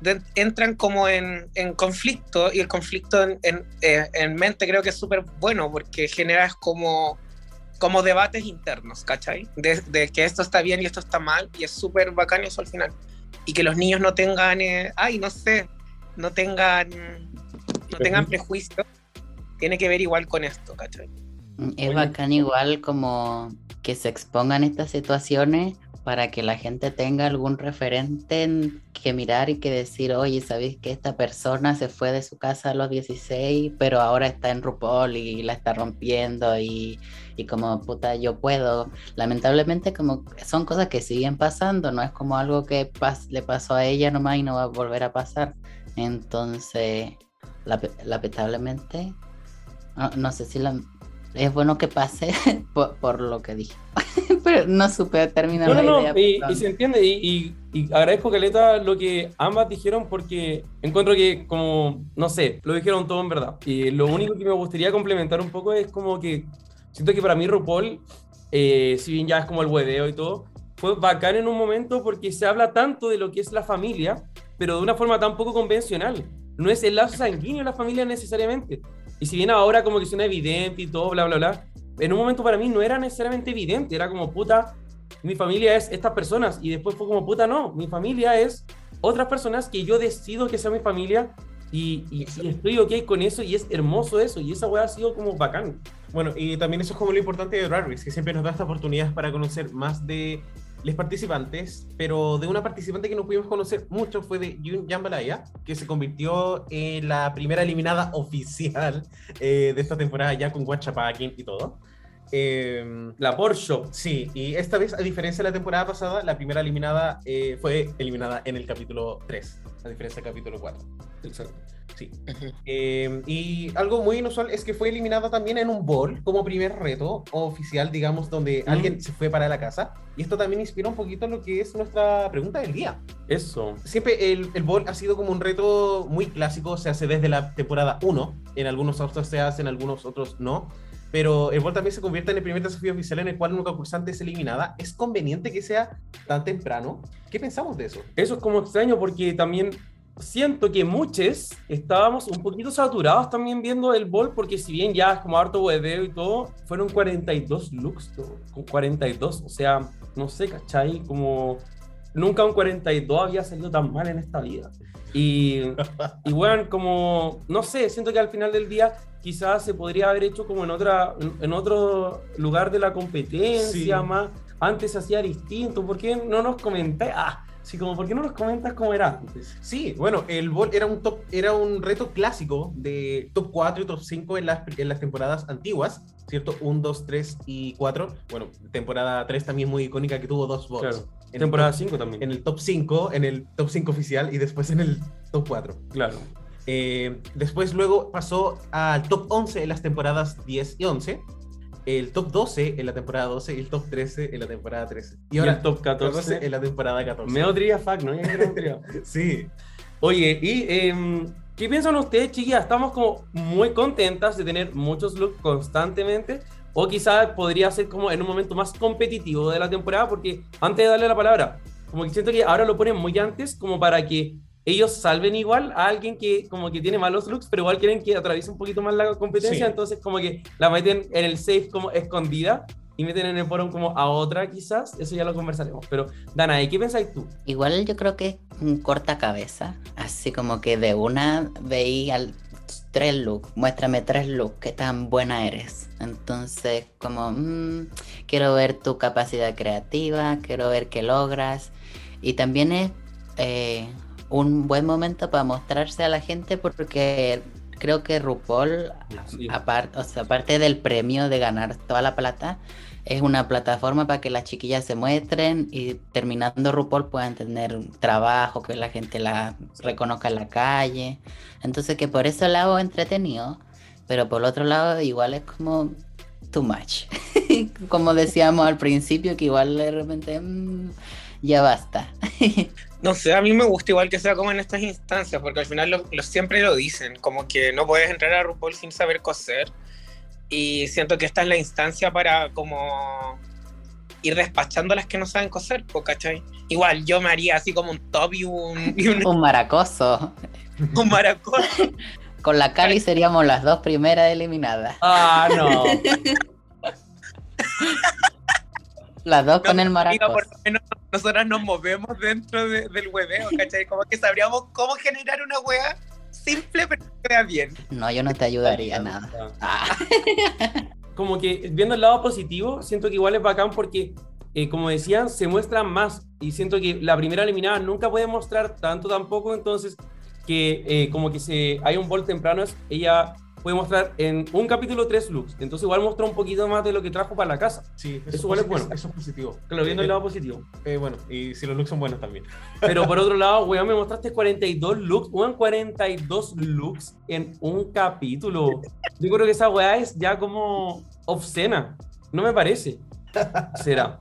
de- entran como en, en conflicto y el conflicto en, en, eh, en mente creo que es súper bueno porque generas como como debates internos, ¿cachai? De, de que esto está bien y esto está mal, y es súper bacán eso al final. Y que los niños no tengan, eh, ay, no sé, no tengan, no tengan prejuicios, tiene que ver igual con esto, ¿cachai? Es Oye. bacán igual como que se expongan estas situaciones para que la gente tenga algún referente en que mirar y que decir, oye, ¿sabéis que esta persona se fue de su casa a los 16, pero ahora está en RuPaul y la está rompiendo y, y como puta yo puedo? Lamentablemente como son cosas que siguen pasando, no es como algo que pas- le pasó a ella nomás y no va a volver a pasar. Entonces, lamentablemente, no, no sé si la, es bueno que pase por, por lo que dije. Pero no supe terminar No, la no, idea. y, y se entiende, y, y- y agradezco, Caleta, lo que ambas dijeron porque encuentro que, como, no sé, lo dijeron todo en verdad. Y lo único que me gustaría complementar un poco es como que siento que para mí RuPaul, eh, si bien ya es como el hueveo y todo, fue bacán en un momento porque se habla tanto de lo que es la familia, pero de una forma tan poco convencional. No es el lazo sanguíneo de la familia necesariamente. Y si bien ahora como que suena evidente y todo, bla, bla, bla, en un momento para mí no era necesariamente evidente, era como puta, mi familia es estas personas y después fue como puta, no, mi familia es otras personas que yo decido que sea mi familia y, y- y estoy ok con eso y es hermoso eso. Y esa weá ha sido como bacán. Bueno, y también eso es como lo importante de Drag Race, que siempre nos da esta oportunidad para conocer más de los participantes, pero de una participante que no pudimos conocer mucho fue de Yun Jambalaya, que se convirtió en la primera eliminada oficial eh, de esta temporada ya con Guachapakin y todo. Eh, La Porsche. sí, y esta vez, a diferencia de la temporada pasada, la primera eliminada eh, fue eliminada en el capítulo 3, a diferencia del capítulo 4. Exacto. Sí. Eh, y algo muy inusual es que fue eliminada también en un ball como primer reto oficial, digamos, donde Mm. alguien se fue para la casa. Y esto también inspira un poquito lo que es nuestra pregunta del día. Eso. Siempre el, el ball ha sido como un reto muy clásico, se hace desde la temporada 1. En algunos otros se hace, en algunos otros no. Pero el ball también se convierte en el primer desafío oficial en el cual una concursante es eliminada. ¿Es conveniente que sea tan temprano? ¿Qué pensamos de eso? Eso es como extraño porque también siento que muchos estábamos un poquito saturados también viendo el bol porque si bien ya es como harto hueveo y todo, fueron 42 looks, con 42, o sea, no sé, ¿cachai? Como nunca un 42 había salido tan mal en esta vida. Y, y bueno, como, no sé, siento que al final del día quizás se podría haber hecho como en, otra, en otro lugar de la competencia, Sí. más, antes se hacía distinto, ¿por qué no nos comentáis? Ah, sí, como, ¿por qué no nos comentas cómo era antes? Sí, bueno, el bol era un top, era un reto clásico de top 4 y top 5 en las, en las temporadas antiguas, ¿cierto? 1, 2, 3 y 4. Bueno, temporada 3 también muy icónica que tuvo dos bols. Claro. En Temporada el top- 5 también. En el top 5, en el top 5 oficial y después en el top 4. Claro. Eh, después luego pasó al top 11 en las temporadas 10 y 11, el top 12 en la temporada 12 y el top 13 en la temporada 13. Y Y ahora el top 14. en la temporada 14. Meo Tria Fac, ¿no? Sí. Oye, y em, ¿qué piensan ustedes, chiquillas? Estamos como muy contentas de tener muchos looks constantemente. O quizás podría ser como en un momento más competitivo de la temporada, porque antes de darle la palabra, como que siento que ahora lo ponen muy antes, como para que ellos salven igual a alguien que como que tiene malos looks, pero igual quieren que atraviese un poquito más la competencia, Sí. entonces como que la meten en el safe como escondida y meten en el forum como a otra quizás, eso ya lo conversaremos. Pero Dana, ¿y qué pensáis tú? Igual yo creo que es un corta cabeza, así como que de una veí al tres looks, muéstrame tres looks, qué tan buena eres. Entonces, como, mm, quiero ver tu capacidad creativa, quiero ver qué logras. Y también es eh, un buen momento para mostrarse a la gente porque creo que RuPaul, o sea, aparte del premio de ganar toda la plata, es una plataforma para que las chiquillas se muestren y terminando RuPaul puedan tener un trabajo, que la gente la reconozca en la calle. Entonces que por ese lado entretenido, pero por el otro lado igual es como too much. como decíamos al principio, que igual de repente mm, ya basta. No sé, a mí me gusta igual que sea como en estas instancias, porque al final lo, lo- siempre lo dicen, como que no puedes entrar a RuPaul sin saber coser. Y siento que esta es la instancia para como ir despachando a las que no saben coser, ¿cachai? Igual yo me haría así como un top y un, y un, un maracoso. un maracón. Con la Cali seríamos las dos primeras eliminadas. Ah, no. Las dos con el maraco. por lo menos nosotras nos movemos dentro de- del hueveo, ¿cachai? Como que sabríamos cómo generar una wea simple pero que vea bien. No, yo no te ayudaría nada. Ah, Como que viendo el lado positivo, siento que igual es bacán porque, eh, como decían, se muestran más. Y siento que la primera eliminada nunca puede mostrar tanto tampoco. Entonces, que eh, como que se hay un bol temprano, es- ella puede mostrar en un capítulo tres looks. Entonces, igual mostró un poquito más de lo que trajo para la casa. Sí, Eso igual es bueno. Eso es positivo. Claro, viendo el lado positivo. Eh, bueno, y si los looks son buenos también. Pero por otro lado, weón, me mostraste 42 looks, weón, 42 looks en un capítulo. Yo creo que esa weá es ya como obscena. No me parece. Será.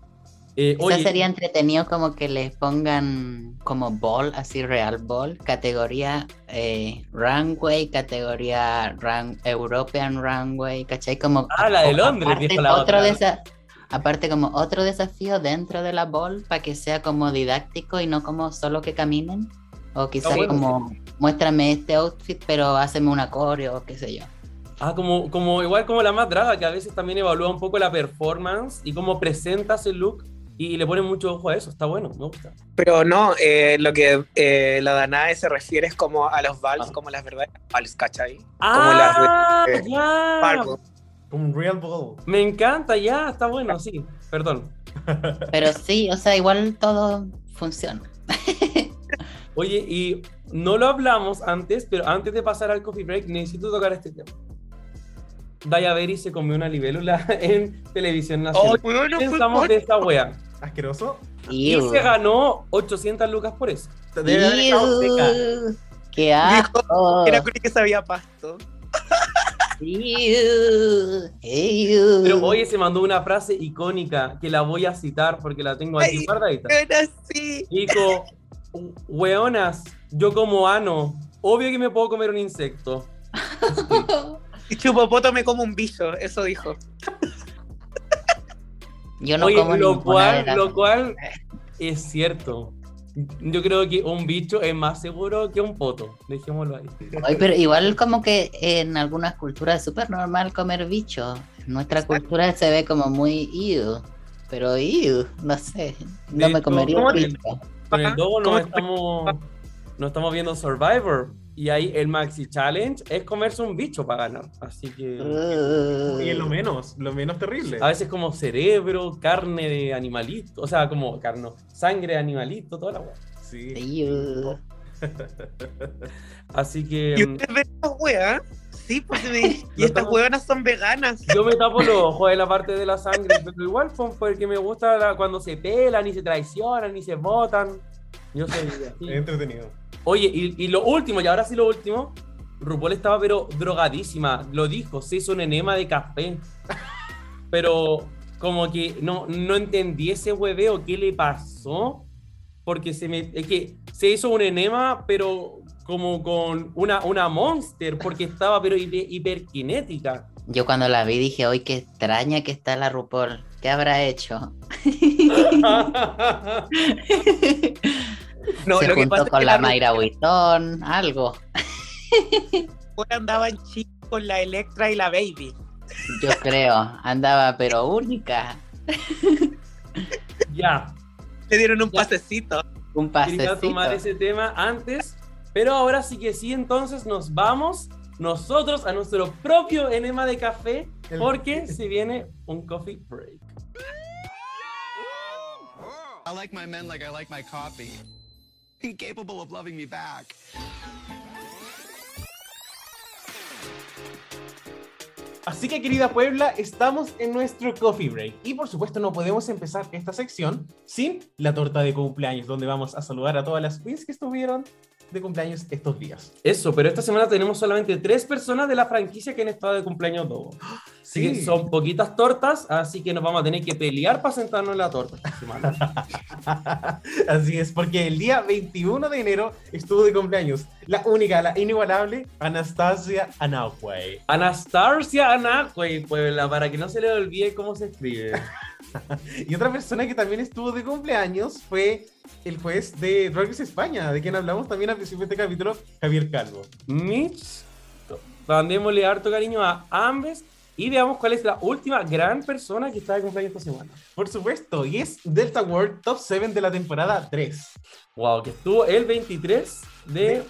Eh, Quizás sería entretenido como que les pongan como ball, así real ball, categoría eh, runway, categoría run, European runway, ¿cachai? Como Ah, la de Londres, aparte, la otro otra. aparte como otro desafío dentro de la ball para que sea como didáctico y no como solo que caminen. O quizás bueno. como muéstrame este outfit, pero háceme una coreo o qué sé yo. Ah, como, como igual como la más draga, que a veces también evalúa un poco la performance y cómo presentas el look y le ponen mucho ojo a eso. Está bueno, me gusta. Pero no, eh, lo que eh, la Danae se refiere es como a los vals, Ah. como las verdaderas vals, ¿cachai? Ah, las de- ya. Fargo. Como un real ball. Me encanta, ya, está bueno, sí. Perdón. Pero sí, o sea, igual todo funciona. Oye, y no lo hablamos antes, pero antes de pasar al coffee break, necesito tocar este tema. Daya Berry se comió una libélula en televisión nacional. Oh, weón, no ¿Qué fue pensamos por- de esta wea? Asqueroso. Y Iu. se ganó 800 lucas por eso. Debe haber estado seca. ¡Qué asco! Era que sabía pasto. Iu. Iu. Pero oye, se mandó una frase icónica que la voy a citar porque la tengo aquí Ay. guardadita. Era así. Dijo, weonas, yo como ano, obvio que me puedo comer un insecto. Y chupopoto me como un bicho, eso dijo. Yo no Oye, como lo cual, de lo cual es cierto. Yo creo que un bicho es más seguro que un poto. Dejémoslo ahí. Oye, pero igual como que en algunas culturas es súper normal comer bicho. En nuestra cultura se ve como muy iu. Pero iu, no sé. No De me comería un ¿cómo bicho. Con el dogo ¿Cómo nos te- estamos, nos estamos viendo Survivor. Y ahí el Maxi Challenge es comerse un bicho para ganar. Así que Uh. Y es lo menos, lo menos terrible. a veces como cerebro, carne de animalito. O sea, como carne, sangre de animalito, toda la wea. Sí. Así que ¿Y mm, ustedes ven estas weas? Sí, pues me- y No estas hueonas son veganas. yo me tapo los ojos de la parte de la sangre, pero igual fue porque me gusta la- cuando se pelan y se traicionan y se botan. Yo soy así. Es entretenido. Oye, y, y lo último, y ahora sí lo último, RuPaul estaba pero drogadísima, lo dijo, se hizo un enema de café. Pero como que no, no entendí ese hueveo, ¿qué le pasó? Porque se me, es que se hizo un enema, pero como con una, una monster, porque estaba pero hiper- hiperkinética. Yo cuando la vi dije, hoy qué extraña que está la RuPaul. ¿Qué habrá hecho? No, Se lo que juntó es con que la Mayra Huitón, algo. RuPaul andaba en chico con la Electra y la Baby. Yo creo. Andaba pero única. ya, Le dieron un Ya. pasecito. Un quería pasecito. tomar ese tema antes, pero ahora sí que sí, entonces nos vamos nosotros a nuestro propio enema de café, El- porque se viene un coffee break. I like my men like I like my coffee. Incapable of loving me back. Así que querida Puebla, estamos en nuestro coffee break y por supuesto no podemos empezar esta sección sin la torta de cumpleaños, donde vamos a saludar a todas las queens que estuvieron de cumpleaños estos días. Eso, pero esta semana tenemos solamente tres personas de la franquicia que han estado de cumpleaños Dogo. Así que Sí. son poquitas tortas, así que nos vamos a tener que pelear para sentarnos en la torta esta semana. Así es, porque el día 21 de enero estuvo de cumpleaños la única, la inigualable Anastasia Anahue. Anastasia Anacue, Puebla, para que no se le olvide cómo se escribe. Y otra persona que también estuvo de cumpleaños fue el juez de Drag Race España, de quien hablamos también al principio de este capítulo, Javier Calvo. Mitch, mandémosle harto cariño a ambos y veamos cuál es la última gran persona que está de cumpleaños esta semana. Por supuesto, y es Delta World Top 7 de la temporada 3. Wow, que estuvo el 23 de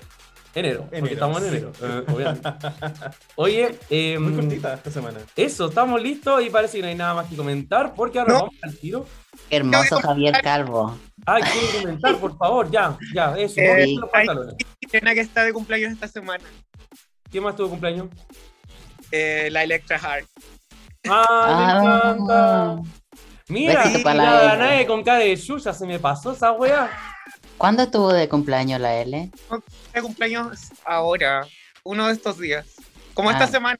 enero, porque estamos en sí. enero, eh, obviamente. Oye, eh, Muy cortita esta semana. eso, estamos listos y parece que no hay nada más que comentar porque ahora No. vamos al tiro. Hermoso Javier Calvo. Ah, quiero comentar, por favor, ya, ya, eso. Eh, pónganse los ay. pantalones. Elena que está de cumpleaños esta semana. ¿Quién más tuvo cumpleaños? Eh, la Electra Heart. Ah, me encanta. Mira, la. Danae con cara de Yuya, se me pasó esa wea. ¿Cuándo estuvo de cumpleaños la L? De cumpleaños ahora. Uno de estos días. Como esta Ah. semana.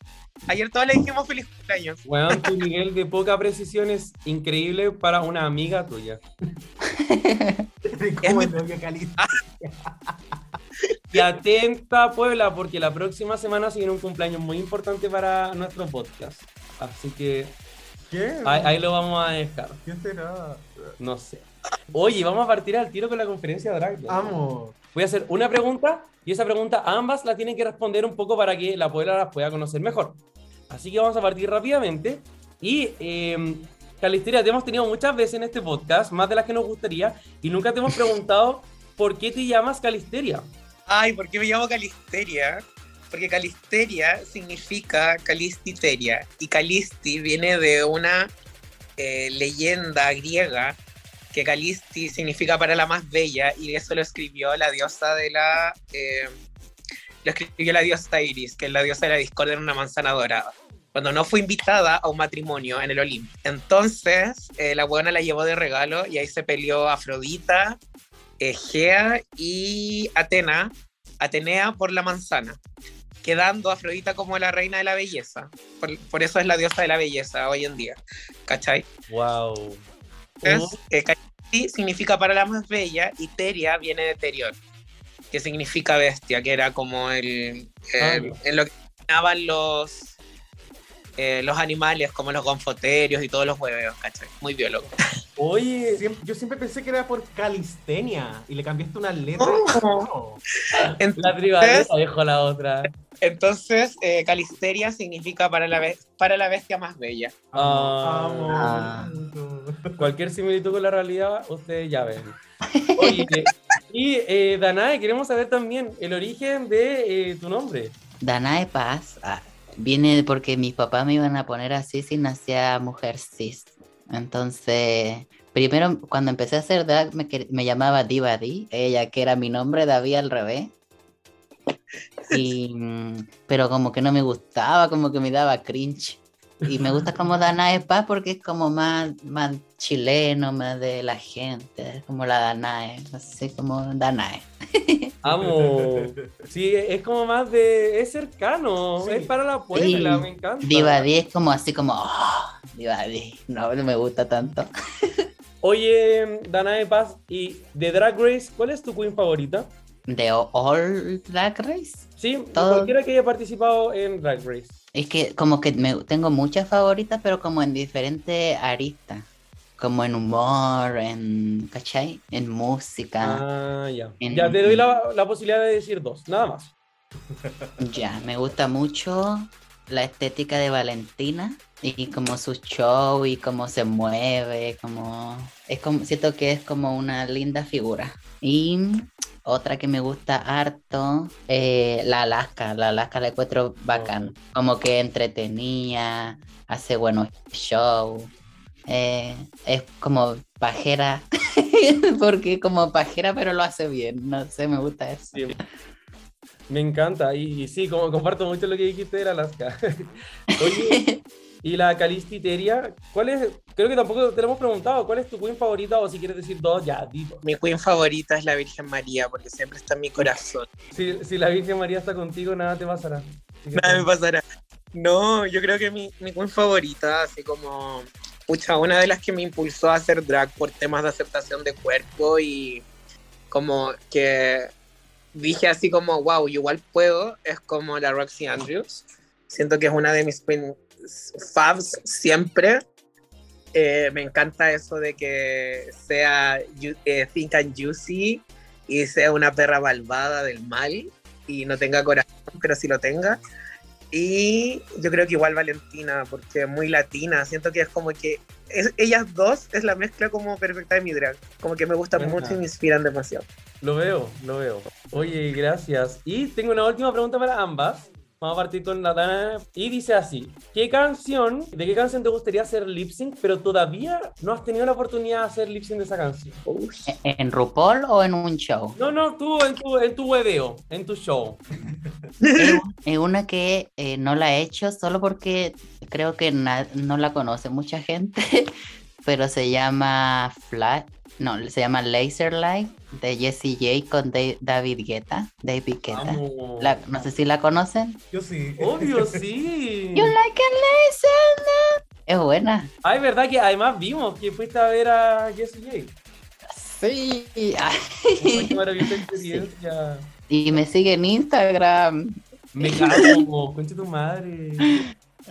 Ayer todos le dijimos feliz cumpleaños. Weón, tu nivel de poca precisión es increíble para una amiga tuya. ¿Cómo mi- Cali? Y atenta, Puebla, porque la próxima semana se viene un cumpleaños muy importante para nuestro podcast. Así que ¿Qué? ahí, ahí lo vamos a dejar. ¿Qué será? No sé. Oye, vamos a partir al tiro con la conferencia de Drag. Amo. Voy a hacer una pregunta y esa pregunta ambas la tienen que responder un poco para que la Puebla las pueda conocer mejor. Así que vamos a partir rápidamente. Y, eh, Calisteria, te hemos tenido muchas veces en este podcast, más de las que nos gustaría, y nunca te hemos preguntado por qué te llamas Calisteria. Ay, ¿por qué me llamo Calisteria? Porque Calisteria significa Calistiteria. Y Calisti viene de una eh, leyenda griega que Calisti significa para la más bella y eso lo escribió la diosa de la... eh, lo escribió la diosa Iris, que es la diosa de la discordia en una manzana dorada. Cuando no fue invitada a un matrimonio en el Olimpo. Entonces, eh, la buena la llevó de regalo y ahí se peleó Afrodita, Egea y Atena, Atenea por la manzana, quedando Afrodita como la reina de la belleza. Por, por eso es la diosa de la belleza hoy en día. ¿Cachai? Wow. Es, eh, Calisti significa para la más bella y Teria viene de Terior, que significa bestia, que era como el, el- Ah. en lo que llamaban los eh, los animales como los gonfoterios y todos los hueveos, ¿cachai? Muy biólogo. Oye, Siem- yo siempre pensé que era por calistenia y le cambiaste una letra. Oh. No. la tribadeza dejó la otra. Entonces, eh, Calisteria significa para la, para la bestia más bella. Ah. Ah. Cualquier similitud con la realidad, ustedes ya ven. Oye, y eh, Danae, queremos saber también el origen de eh, tu nombre. Danae Paz ah, viene porque mis papás me iban a poner así si nacía mujer cis. Entonces, primero cuando empecé a hacer drag me, me llamaba Diva Di, ella que era mi nombre, David al revés. Y, mm, pero como que no me gustaba, como que me daba cringe. Y me gusta como Danae Paz porque es como más, más chileno, más de la gente, es como la Danae, así como Danae. Amo. Sí, es como más de. Es cercano, Sí. es para la Puebla, Sí. me encanta. Diva Di es como así como, oh, Diva Di, no, no me gusta tanto. Oye, Danae Paz, y de Drag Race, ¿cuál es tu queen favorita? De All Drag Race. Sí, Todo. cualquiera que haya participado en Drag Race. Es que como que me, tengo muchas favoritas, pero como en diferentes aristas. Como en humor, en, ¿cachai? En música. Ah, ya. En- Ya te doy la, la posibilidad de decir dos, nada más. Ya, me gusta mucho la estética de Valentina y como su show y cómo se mueve, como es como siento que es como una linda figura. Y otra que me gusta harto, eh, la Alaska, la Alaska la encuentro bacán, como que entretenía, hace buenos shows. eh, es como pajera, porque como pajera pero lo hace bien, no sé, me gusta eso. Sí. Me encanta, y, y sí, como comparto mucho lo que dijiste de la Alaska. Oye, y la Calistiteria, ¿cuál es? Creo que tampoco te lo hemos preguntado, ¿cuál es tu queen favorita? O si quieres decir dos, ya. Mi queen favorita es la Virgen María, porque siempre está en mi corazón. Si, si la Virgen María está contigo, nada te pasará. Nada me pasará. No, yo creo que mi, mi queen favorita, así como, pucha, una de las que me impulsó a hacer drag por temas de aceptación de cuerpo y como que dije así como, wow, igual puedo, es como la Roxy Andrews. Siento que es una de mis queen faves siempre. Eh, me encanta eso de que sea eh, think and juicy y sea una perra malvada del mal y no tenga corazón, pero sí lo tenga. Y yo creo que igual Valentina, porque es muy latina. Siento que es como que es- ellas dos es la mezcla como perfecta de mi drag. Como que me gustan mucho y me inspiran demasiado. Lo veo, lo veo. Oye, gracias. Y tengo una última pregunta para ambas. Vamos a partir con la Dana. Y dice así: ¿Qué canción, de qué canción te gustaría hacer lip sync, pero todavía no has tenido la oportunidad de hacer lip sync de esa canción? Uy. ¿En RuPaul o en un show? No, no, tú en tu, en tu hueveo, en tu show. Es una que eh, no la he hecho solo porque creo que no la conoce mucha gente, pero se llama Flash, no, se llama Laser Light de Jessie J con Da- David Guetta, David Guetta. La- no sé si la conocen. Yo sí. Obvio, sí. You like a laser light. Es buena. Ay, verdad que además vimos que fuiste a ver a Jessie J. Sí. Ay, qué maravillosa experiencia. Y me sigue en Instagram. Me cago, concha tu madre.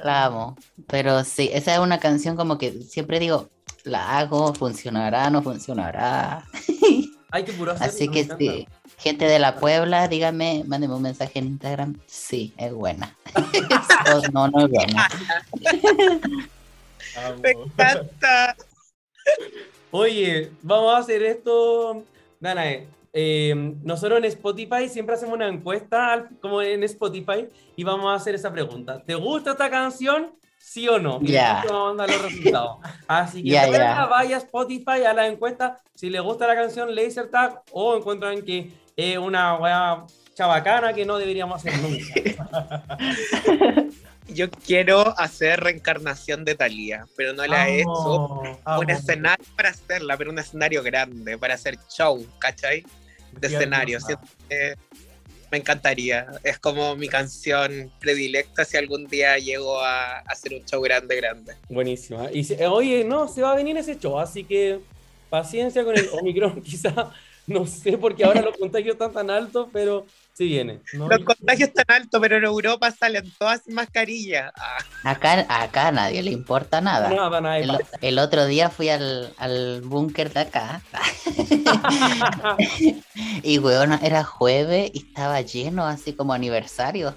La amo. Pero sí, esa es una canción como que siempre digo, la hago, funcionará, no funcionará. Ay, qué puro hacer. Así que sí, gente de la Puebla, dígame, mándenme un mensaje en Instagram. Sí, es buena. No, no es buena. Me encanta. Oye, vamos a hacer esto. Danae, eh, nosotros en Spotify siempre hacemos una encuesta, como en Spotify, y vamos a hacer esa pregunta. ¿Te gusta esta canción? ¿Sí o no? Ya. mandar los resultados. Así que vaya a Spotify a la encuesta si le gusta la canción Laser Tag o encuentran que es una weá chabacana que no deberíamos hacer nunca. Yo quiero hacer reencarnación de Thalía, pero no la he hecho. Un escenario para hacerla, pero un escenario grande, para hacer show, ¿cachai? De escenario. Siento que me encantaría. Es como mi canción predilecta si algún día llego a hacer un show grande, grande. Buenísima. Y eh, oye, no, se va a venir ese show, así que paciencia con el Omicron, quizá, no sé, porque ahora los contagios están tan altos, pero sí viene. ¿no? Los contagios están altos, pero en Europa salen todas sin mascarilla. Ah, Acá, acá a nadie le importa nada. Nada, nada, El, el otro día fui al, al búnker de acá y weón, era jueves y estaba lleno así como aniversario.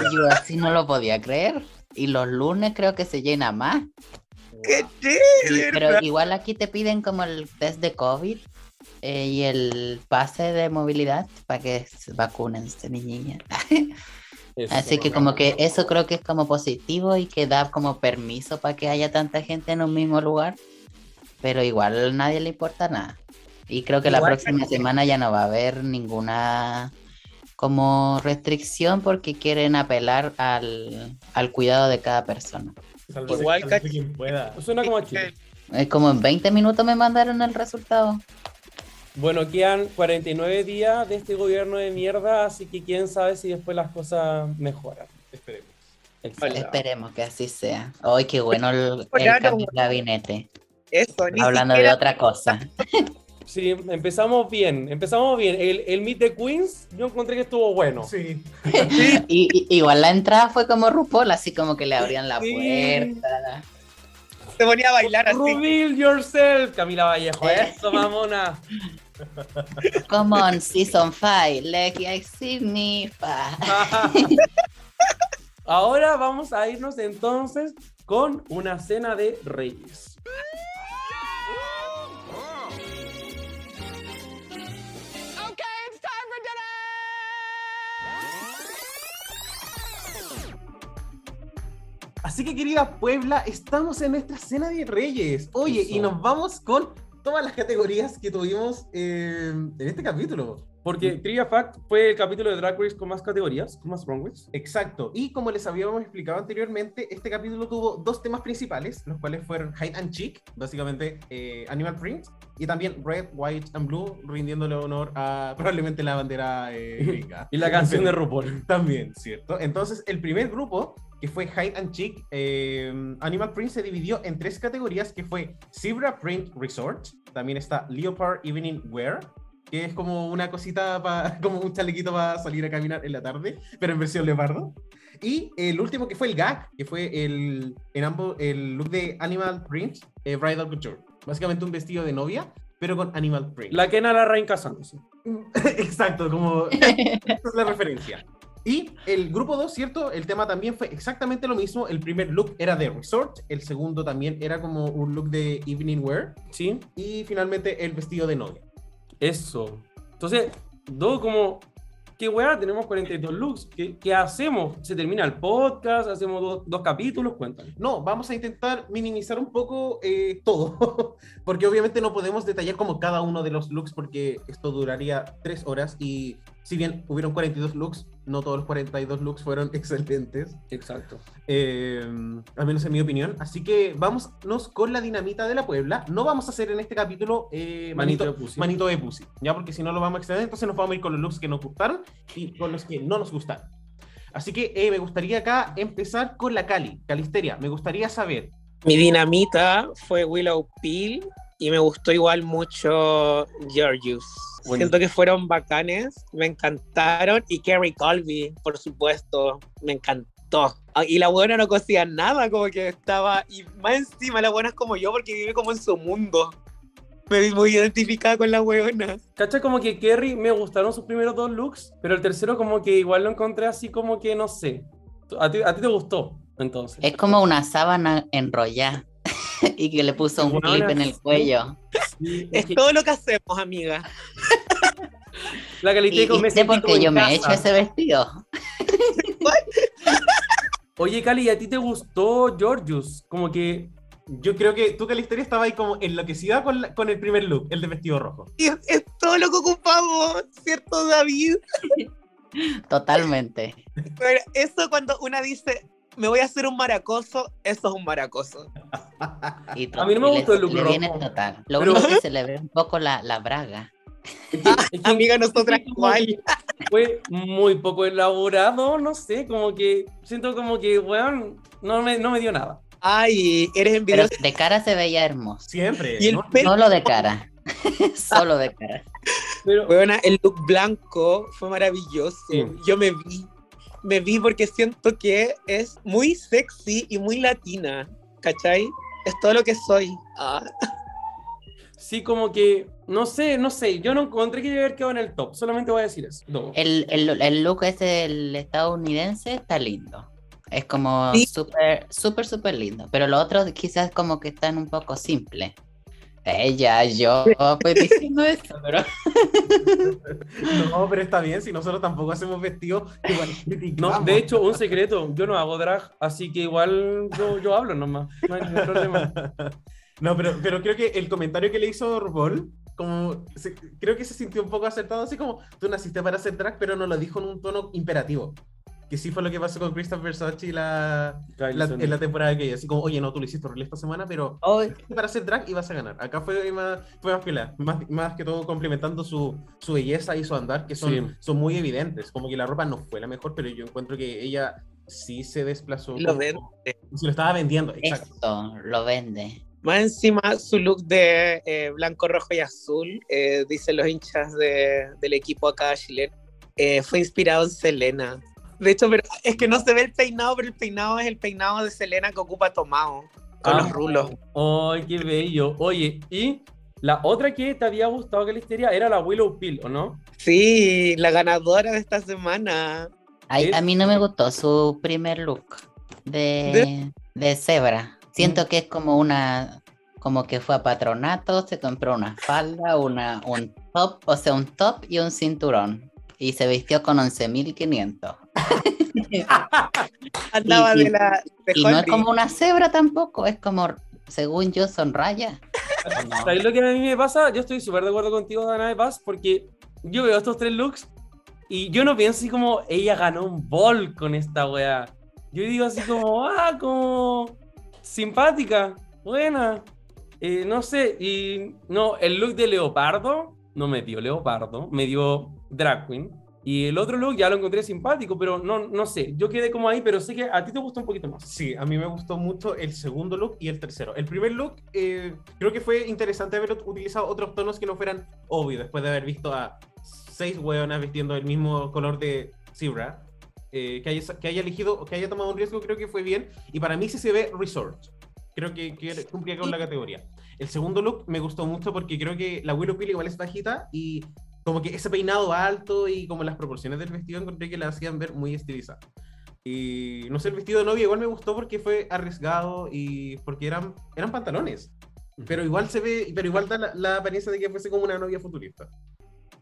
Y Yo así no lo podía creer. Y los lunes creo que se llena más. ¡Qué Y- chévere! pero igual aquí te piden como el test de COVID eh, y el pase de movilidad para que vacunen este niña. Eso. Así que como que eso creo que es como positivo y que da como permiso para que haya tanta gente en un mismo lugar. Pero igual a nadie le importa nada. Y creo que la próxima que- semana ya no va a haber ninguna como restricción porque quieren apelar al, al cuidado de cada persona. Igual, quien pueda. Suena como a Chile. Es como en 20 minutos me mandaron el resultado. Bueno, quedan 49 días de este gobierno de mierda, así que quién sabe si después las cosas mejoran. Esperemos. Exacto. Esperemos que así sea. Ay, qué bueno el, el Claro, cambio de gabinete. Eso, ni Hablando de otra cosa. Sí, empezamos bien, empezamos bien. El, el Meet the Queens, yo encontré que estuvo bueno. Sí. Y, y- igual la entrada fue como RuPaul, así como que le abrían la Sí. puerta. Se ponía a bailar así. Reveal yourself, Camila Vallejo. Eh. Eso, mamona. Come on, season 5, like I significa. Ahora vamos a irnos entonces con una cena de reyes. Así que querida Puebla, estamos en nuestra cena de reyes. Oye, Eso. y nos vamos con todas las categorías que tuvimos eh, en este capítulo. Porque Trivia Fact fue el capítulo de Drag Race con más categorías, con más runways. Exacto. Y como les habíamos explicado anteriormente, este capítulo tuvo dos temas principales, los cuales fueron Hide and Cheek, básicamente eh, Animal Print, y también Red, White and Blue, rindiéndole honor a probablemente la bandera eh, gringa. Y la canción de RuPaul. También, ¿cierto? Entonces, el primer grupo, que fue Hide and Cheek, eh, Animal Print se dividió en tres categorías, que fue Zebra Print Resort, también está Leopard Evening Wear, que es como una cosita, pa- como un chalequito para salir a caminar en la tarde, pero en versión leopardo. Y el último que fue el gag, que fue el, en ambos, el look de Animal Print, eh, Bridal Couture. Básicamente un vestido de novia, pero con Animal Print. La Kena la Rain casándose. Exacto, como esa es la referencia. Y el grupo 2, ¿cierto? El tema también fue exactamente lo mismo. El primer look era de resort, el segundo también era como un look de evening wear Sí, y finalmente el vestido de novia. Eso. Entonces, dos como, ¿qué weá? Tenemos 42 looks. ¿Qué, qué hacemos? ¿Se termina el podcast? ¿Hacemos dos, dos capítulos? Cuéntame. No, vamos a intentar minimizar un poco eh, todo, porque obviamente no podemos detallar como cada uno de los looks porque esto duraría tres horas y si bien hubieron 42 looks, no todos los 42 looks fueron excelentes, Exacto. eh, al menos en mi opinión. Así que vámonos con la dinamita de la Puebla. No vamos a hacer en este capítulo eh, Manito manito, de Pussy. manito de Pussy, ya porque si no lo vamos a extender, entonces nos vamos a ir con los looks que nos gustaron y con los que no nos gustaron. Así que eh, me gustaría acá empezar con la Cali, Calisteria. Me gustaría saber, Mi dinamita fue Willow Peel y me gustó igual mucho Georgius. Bueno. Siento que fueron bacanes, me encantaron. Y Kerry Colby, por supuesto, me encantó. Ah, Y la buena no cosía nada, como que estaba. Y más encima, la buena es como yo, porque vive como en su mundo. Me vi muy identificada con la buena. ¿Cachai? Como que Kerry me gustaron sus primeros dos looks, pero el tercero como que igual lo encontré así como que no sé. ¿A ti, a ti te gustó? Entonces. Es como una sábana enrollada y que le puso un clip en el cuello. Es todo lo que hacemos, amiga. la Y, y me sé como en yo me he hecho ese vestido. Oye, Cali, ¿y a ti te gustó Georgius? Como que yo creo que tú, Calisteria, estaba ahí como enloquecida con, la- con el primer look, el de vestido rojo. Y es, es todo lo que ocupamos, ¿cierto, David? Totalmente. Pero eso cuando una dice, me voy a hacer un maracoso, eso es un maracoso. Y A mí no me gustó el look rojo. total. Lo Pero- único que se le ve un poco la, la braga. es que Amiga, nosotras igual. fue muy poco elaborado, no sé, como que siento como que, weón, no me, no me dio nada. Ay, eres Pero envidiosa. de cara se veía hermoso. Siempre. Y el ¿no? pelo, Solo de cara. Solo de cara. Pero Weona, el look blanco fue maravilloso. Sí. Yo me vi. Me vi porque siento que es muy sexy y muy latina. ¿Cachai? Es todo lo que soy. Ah, sí, como que, no sé, no sé, yo no encontré que haber quedado en el top, solamente voy a decir eso. No. El, el, el look ese del estadounidense está lindo. Es como Sí. súper, súper, súper lindo. Pero lo otro quizás como que están un poco simple. Ella, yo estoy diciendo eso, pero No, pero está bien, si nosotros tampoco hacemos vestidos, igual No, de hecho, un secreto, yo no hago drag, así que igual yo, yo hablo nomás, no hay ningún problema. No, pero, pero creo que el comentario que le hizo RuPaul, como se- creo que se sintió un poco acertado, así como tú naciste para hacer drag, pero no lo dijo en un tono imperativo. Que sí fue lo que pasó con Christopher Versace la, la- en la temporada que así como, oye, no, tú lo hiciste horrible esta semana, pero naciste para hacer drag y vas a ganar. Acá fue más, fue más piola, más, más que todo complementando su, su belleza y su andar, que son, Sí. son muy evidentes. Como que la ropa no fue la mejor, pero yo encuentro que ella sí se desplazó. Lo como- vende. Se lo estaba vendiendo, exacto. esto lo vende. Más encima, su look de eh, blanco, rojo y azul, eh, dicen los hinchas de- del equipo acá chileno, eh, fue inspirado en Selena. De hecho, pero es que no se ve el peinado, pero el peinado es el peinado de Selena que ocupa Tomao, con Ah. los rulos. Ay, qué bello. Oye, y la otra que te había gustado, Calisteria, era la Willow Pill, ¿o no? Sí, la ganadora de esta semana. Ay, a mí no me gustó su primer look de, de cebra. Siento que es como una, como que fue a patronato, se compró una falda, una, un top, o sea, un top y un cinturón. Y se vistió con 11.500. Andaba Y- y- de la de Y no es como una cebra tampoco, es como, según yo, son rayas. ¿Sabes lo que a mí me pasa? Yo estoy súper de acuerdo contigo, Dana de Paz, porque yo veo estos tres looks y yo no pienso así como ella ganó un bol con esta wea. Yo digo así como, ah, como simpática, buena. Eh, no sé, y no, el look de leopardo no me dio leopardo, me dio drag queen. Y el otro look ya lo encontré simpático, pero no, no sé, yo quedé como ahí, pero sé que a ti te gustó un poquito más. Sí, a mí me gustó mucho el segundo look y el tercero. El primer look, eh, creo que fue interesante haber utilizado otros tonos que no fueran obvios, después de haber visto a seis hueonas vistiendo el mismo color de Zebra. Eh, que, haya, que haya elegido, que haya tomado un riesgo, creo que fue bien. Y para mí sí se ve resort. Creo que, que cumplía con la categoría. El segundo look me gustó mucho porque creo que la Willow Pill igual es bajita y como que ese peinado alto y como las proporciones del vestido encontré que la hacían ver muy estilizada. Y no sé, el vestido de novia igual me gustó porque fue arriesgado y porque eran, eran pantalones. Pero igual se ve, pero igual da la, la apariencia de que fuese como una novia futurista.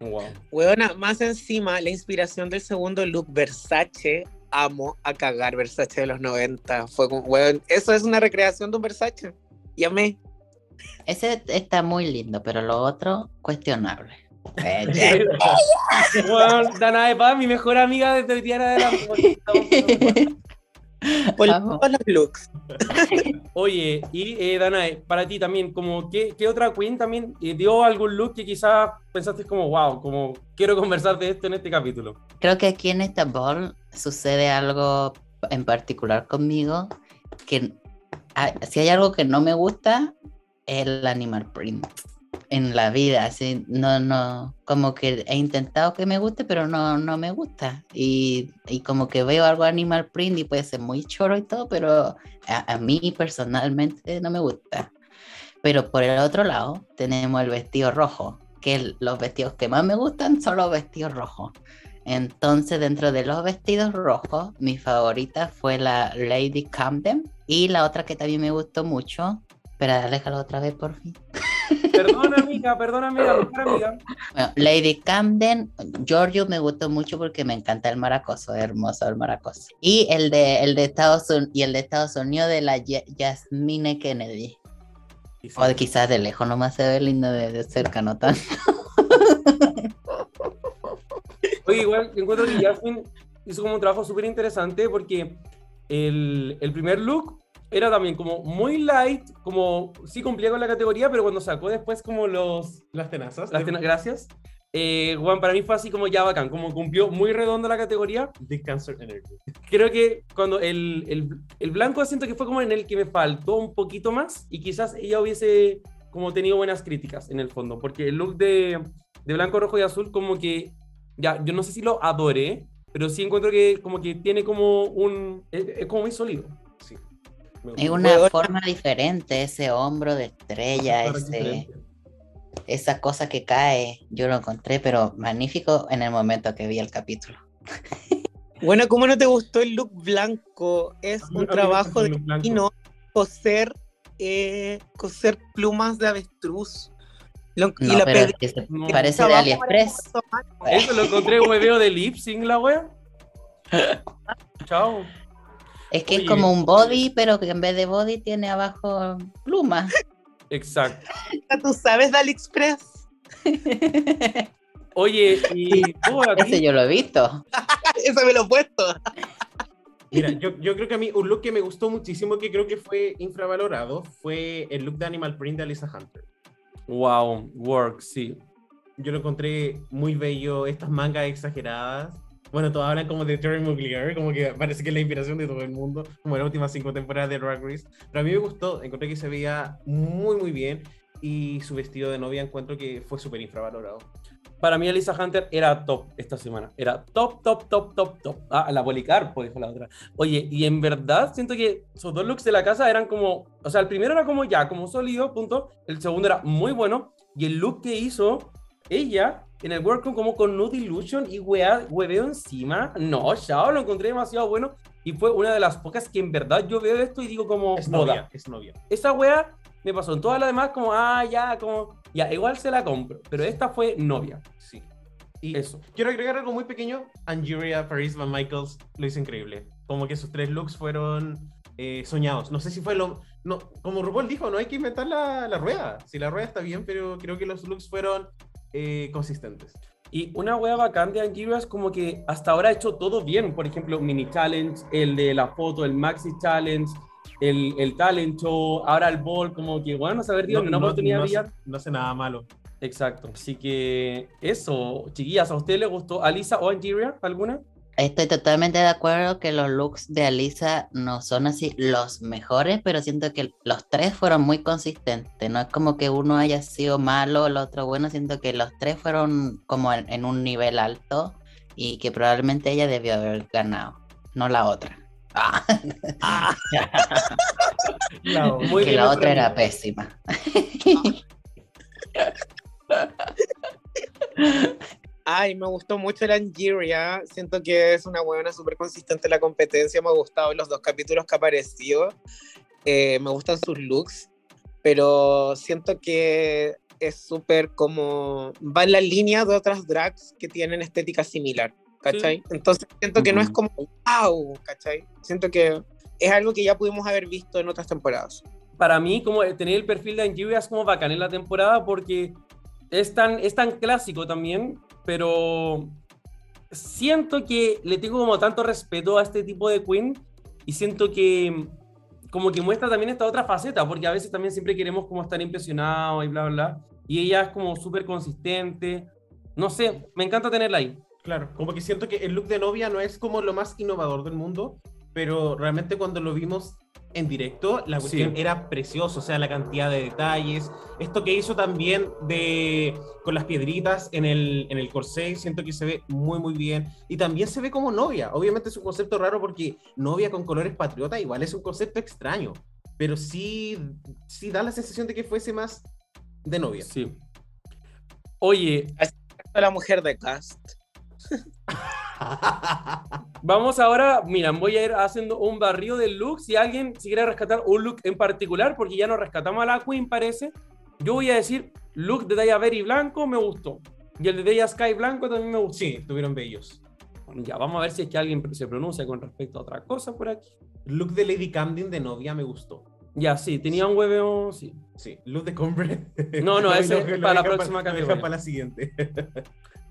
Wow. Weona, más encima, la inspiración del segundo look Versace. Amo a cagar Versace de los 90. Fue como, weón, eso es una recreación de un Versace. Y amé. Ese está muy lindo, pero lo otro, cuestionable. Bueno, Danae Paz, mi mejor amiga desde el día de la looks. Oye, y eh, Danae, para ti también, como ¿qué, qué otra queen también eh, dio algún look que quizás pensaste como, wow, como quiero conversar de esto en este capítulo? Creo que aquí en esta ball sucede algo en particular conmigo, que ah, si hay algo que no me gusta, es el animal print en la vida, así, no, no, como que he intentado que me guste, pero no, no me gusta, y, y como que veo algo animal print y puede ser muy choro y todo, pero a, mí personalmente no me gusta. Pero por el otro lado tenemos el vestido rojo, que los vestidos que más me gustan son los vestidos rojos. Entonces, dentro de los vestidos rojos, mi favorita fue la Lady Camden. Y la otra que también me gustó mucho. Espera, déjalo otra vez, por fin. Perdona, amiga, perdona, amiga, mejor amiga. Bueno, Lady Camden, Giorgio me gustó mucho porque me encanta el maracoso, hermoso el maracoso. Y el de, el de Estados Unidos, y el de Estados Unidos de la Jasmine Kennedy. O de quizás de lejos nomás se ve lindo de, de cerca, no tanto. Oye, igual encuentro que Jasmine hizo como un trabajo súper interesante porque el, el primer look era también como muy light, como sí cumplía con la categoría, pero cuando sacó después como los... Las tenazas. Las de- tena- gracias. Eh, Juan, para mí fue así como ya bacán, como cumplió muy redondo la categoría. Big Cancer Energy. Creo que cuando el, el, el blanco siento que fue como en el que me faltó un poquito más y quizás ella hubiese como tenido buenas críticas en el fondo, porque el look de, de blanco, rojo y azul como que, ya, yo no sé si lo adoré, pero sí encuentro que como que tiene como un, es, es como muy sólido. Es una forma diferente, ese hombro de estrella, es ese, esa cosa que cae. Yo lo encontré, pero magnífico en el momento que vi el capítulo. Bueno, ¿cómo no te gustó el look blanco? Es un trabajo de no coser, eh, coser plumas de avestruz. Lo- y No, la pero pedí- que No. parece de AliExpress. Eso lo encontré en hueveo de lip sync la wea. Chao. Es que Oye. es como un body, pero que en vez de body tiene abajo plumas. Exacto. ¿Tú sabes de AliExpress? Oye, y oh, a Ese yo lo he visto. Eso me lo he puesto. Mira, yo, yo creo que a mí un look que me gustó muchísimo, que creo que fue infravalorado, fue el look de Animal Print de Alisa Hunter. wow, work, sí. Yo lo encontré muy bello, estas mangas exageradas. Bueno, todos hablan como de Terry Muglier, como que parece que es la inspiración de todo el mundo, como las últimas cinco temporadas de Drag Race. Pero a mí me gustó, encontré que se veía muy, muy bien. Y su vestido de novia encuentro que fue súper infravalorado. Para mí, Elisa Hunter era top esta semana. Era top, top, top, top, top. Ah, la Policarpo, dijo la otra. Oye, y en verdad siento que esos dos looks de la casa eran como. O sea, el primero era como ya, como sólido, punto. El segundo era muy bueno. Y el look que hizo ella en el workroom, como con Nude Illusion y wea, hueveo encima. No, chao, lo encontré demasiado bueno. Y fue una de las pocas que en verdad yo veo esto y digo como. Es novia, es novia. Esa wea me pasó en todas las demás, como, ah, ya, como. Ya, igual se la compro. Pero esta fue novia. Sí. Y Eso. quiero agregar algo muy pequeño. Angeria, Paris Van Michaels lo hizo increíble. Como que sus tres looks fueron eh, soñados. No sé si fue lo. No, como RuPaul dijo, no hay que inventar la, la rueda. Si la rueda está bien, pero creo que los looks fueron eh, consistentes. Y una wea bacán de Angiria es como que hasta ahora ha hecho todo bien. Por ejemplo, Mini Challenge, el de la foto, el Maxi Challenge, el, el Talent Show, ahora el Ball, como que, bueno, saber Dios, una oportunidad no, de hace- no hace nada malo. Exacto. Así que eso, chiquillas, ¿a usted le gustó Alisa o Angiria alguna? Estoy totalmente de acuerdo que los looks de Alisa no son así los mejores, pero siento que los tres fueron muy consistentes. No es como que uno haya sido malo, el otro bueno, siento que los tres fueron como en, en un nivel alto y que probablemente ella debió haber ganado, no la otra. Ah, Muy que la otra era pésima. Ay, me gustó mucho la Angeria. Siento que es una buena súper consistente en la competencia. Me ha gustado los dos capítulos que ha aparecido. Eh, me gustan sus looks, pero siento que es súper como. va en la línea de otras drags que tienen estética similar. ¿Cachai? Entonces siento que no es como wow, ¿cachai? Siento que es algo que ya pudimos haber visto en otras temporadas. Para mí, como tener el perfil de Angie es como bacán en la temporada porque es tan, es tan clásico también, pero siento que le tengo como tanto respeto a este tipo de queen y siento que como que muestra también esta otra faceta, porque a veces también siempre queremos como estar impresionados y bla, bla, bla. Y ella es como súper consistente. No sé, me encanta tenerla ahí. Claro, como que siento que el look de novia no es como lo más innovador del mundo, pero realmente cuando lo vimos en directo, la cuestión Sí. era precioso, o sea, la cantidad de detalles, esto que hizo también de con las piedritas en el, en el corsé, siento que se ve muy muy bien, y también se ve como novia, obviamente es un concepto raro porque novia con colores patriota igual es un concepto extraño, pero sí, sí da la sensación de que fuese más de novia. Sí. Oye, La mujer de cast. vamos ahora, mira, voy a ir haciendo un barrio de looks. Si alguien si quiere rescatar un look en particular, porque ya nos rescatamos a la Queen, parece, yo voy a decir, look de Daya Berry blanco me gustó. Y el de Daya Sky blanco también me gustó. Sí, estuvieron bellos. Ya, vamos a ver si es que alguien se pronuncia con respecto a otra cosa por aquí. Look de Lady Camden de novia me gustó. Ya, sí, tenía un hueveo, sí. Sí, look de Cornbread. No, no, ese lo- es para la próxima dejan categoría. para la siguiente.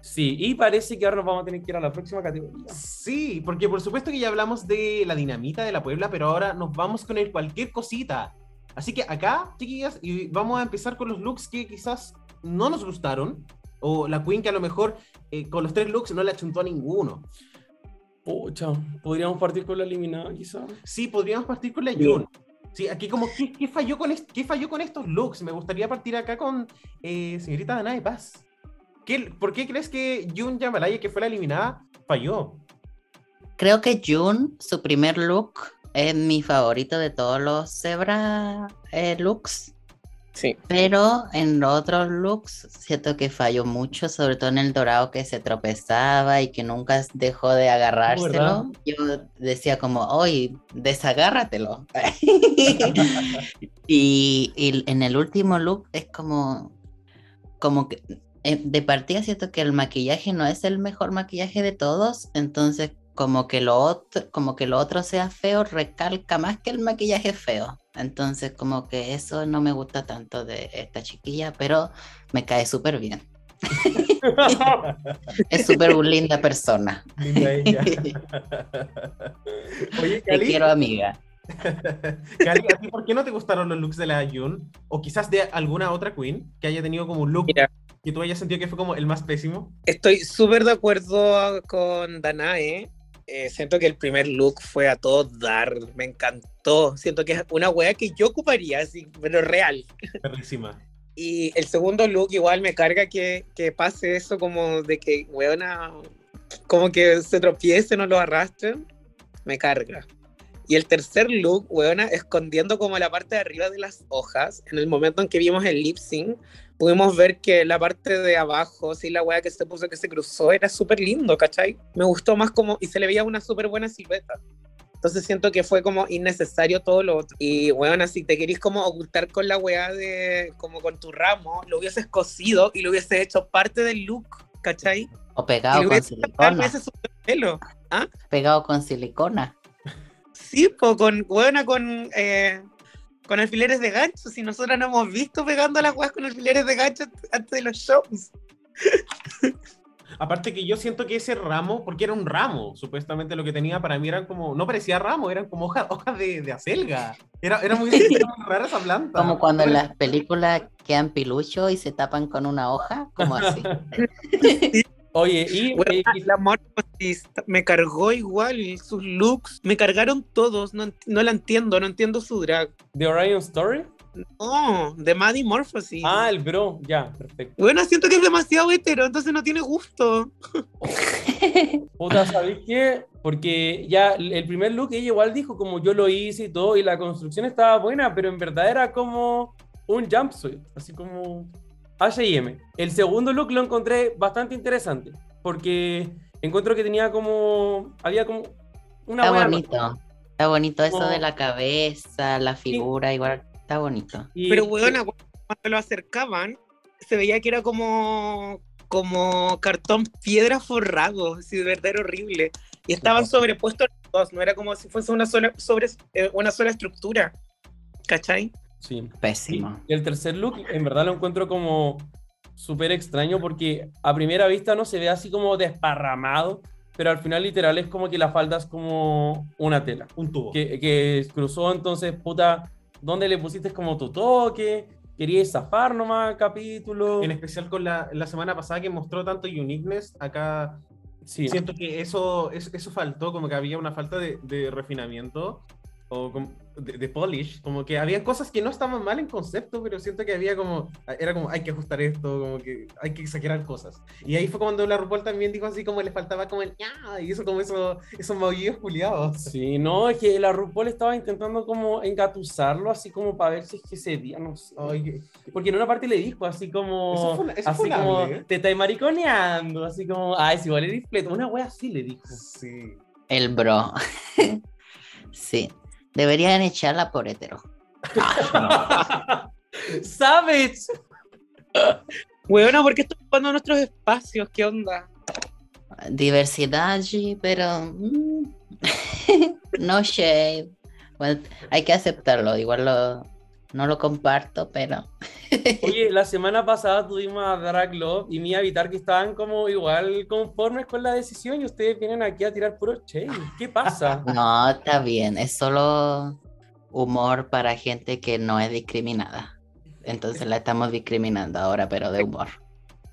Sí, y parece que ahora nos vamos a tener que ir a la próxima categoría. Sí, porque por supuesto que ya hablamos de la dinamita de la Puebla, pero ahora nos vamos con el cualquier cosita. Así que acá, chiquillas, y vamos a empezar con los looks que quizás no nos gustaron, o la Queen que a lo mejor eh, con los tres looks no le achuntó a ninguno. Pucha, podríamos partir con la eliminada, quizás. Sí, podríamos partir con la Bien. Jun. Sí, aquí como, ¿qué, qué falló, con qué falló con estos looks? Me gustaría partir acá con eh, señorita Dana de Paz. ¿Qué, ¿Por qué crees que Jun Yamalaya, que fue la eliminada, falló? Creo que June, su primer look, es mi favorito de todos los zebra eh, looks. Sí. Pero en los otros looks siento que falló mucho, sobre todo en el dorado que se tropezaba y que nunca dejó de ¿Verdad? agarrárselo. Yo decía como, oye, desagárratelo. y, y en el último look es como, como que eh, de partida siento que el maquillaje no es el mejor maquillaje de todos, entonces como que lo otro, como que lo otro sea feo recalca más que el maquillaje feo. Entonces como que eso no me gusta tanto de esta chiquilla, pero me cae súper bien. Es súper linda persona. Linda ella. Oye, Te quiero amiga. Cali, ¿a ti por qué no te gustaron los looks de la Jun? O quizás de alguna otra queen que haya tenido como un look Mira. que tú hayas sentido que fue como el más pésimo. Estoy súper de acuerdo con Danae. Eh, siento que el primer look fue a todo dar. Me encantó. Siento que es una wea que yo ocuparía, así, pero real. Perrísima. Y el segundo look igual me carga que, que pase eso como de que, weona, como que se tropiecen o lo arrastren. Me carga. Y el tercer look, weona, escondiendo como la parte de arriba de las hojas, en el momento en que vimos el lip sync, pudimos ver que la parte de abajo, sí, la wea que se puso, que se cruzó, era súper lindo, ¿cachai? Me gustó más como, y se le veía una súper buena silueta. Entonces siento que fue como innecesario todo lo otro. Y bueno, si te querís como ocultar con la weá de, como con tu ramo, lo hubieses cosido y lo hubieses hecho parte del look, ¿cachai? O pegado con silicona. pelo. Pegado con silicona. Sí, po, con, weona, con, eh, con alfileres de gancho. Si nosotros no hemos visto pegando las weas con alfileres de gancho antes de los shows. Aparte que yo siento que ese ramo, porque era un ramo, supuestamente lo que tenía para mí eran como, no parecía ramo, eran como hojas hojas de, de acelga. Era, era, muy, era muy rara esa planta. Como cuando en las películas quedan pilucho y se tapan con una hoja, como así. Oye, y eh, la Morphosis me cargó igual, sus looks, me cargaron todos, no, no la entiendo, no entiendo su drag. The Orion Story. No, de Maddie Morphosis. Ah, el bro, ya, perfecto. Bueno, siento que es demasiado hetero, entonces no tiene gusto. Puta, ¿sabéis qué? Porque ya el primer look ella igual dijo como yo lo hice y todo, y la construcción estaba buena, pero en verdad era como un jumpsuit, así como H&M. El segundo look lo encontré bastante interesante. porque encuentro que tenía como, había como una Está wea bonito. Está bonito eso Como- de la cabeza, la figura, igual está bonito. y- Pero weona, cuando lo acercaban, se veía que era como, como cartón piedra forrado, así de verdad era horrible. Y estaban sobrepuestos los dos, no era como si fuese una sola, sobre, eh, una sola estructura. ¿Cachai? sí. Pésimo. Y el tercer look, en verdad lo encuentro como súper extraño porque a primera vista no se ve así como desparramado, pero al final literal es como que la falda es como una tela Un tubo. que, que cruzó, entonces, puta, ¿dónde le pusiste como tu toque? ¿Querías zafar nomás el capítulo? En especial con la, la semana pasada que mostró tanto uniqueness, acá Sí, siento que eso, eso, eso faltó, como que había una falta de, de refinamiento o como de, de polish, como que había cosas que no estaban mal en concepto, pero siento que había como, era como, hay que ajustar esto, como que hay que exagerar cosas. Y ahí fue cuando la RuPaul también dijo así como le faltaba como el, "Ya", y eso como eso, esos maullidos culiados. Sí, no, es que la RuPaul estaba intentando como engatusarlo, así como para ver si es que se día, no sé. Ay, que- Porque en una parte le dijo así como, Eso fue- eso así fue como, ¿eh? te estáis mariconeando, así como, ay, si igual eres fleto. Una wea así le dijo. sí. El bro. sí. Deberían echarla por hetero. ¿Sabes? Weona, ¿por qué están ocupando nuestros espacios? ¿Qué onda? Diversidad, sí, pero. mm, no shade. Bueno, hay que aceptarlo. Igual lo, no lo comparto, pero. Oye, la semana pasada tuvimos a Drag Love y Mia Vitar que estaban como igual conformes con la decisión y ustedes vienen aquí a tirar puro shade. ¿Qué pasa? No, está bien. Es solo humor para gente que no es discriminada. Entonces la estamos discriminando ahora, pero de humor.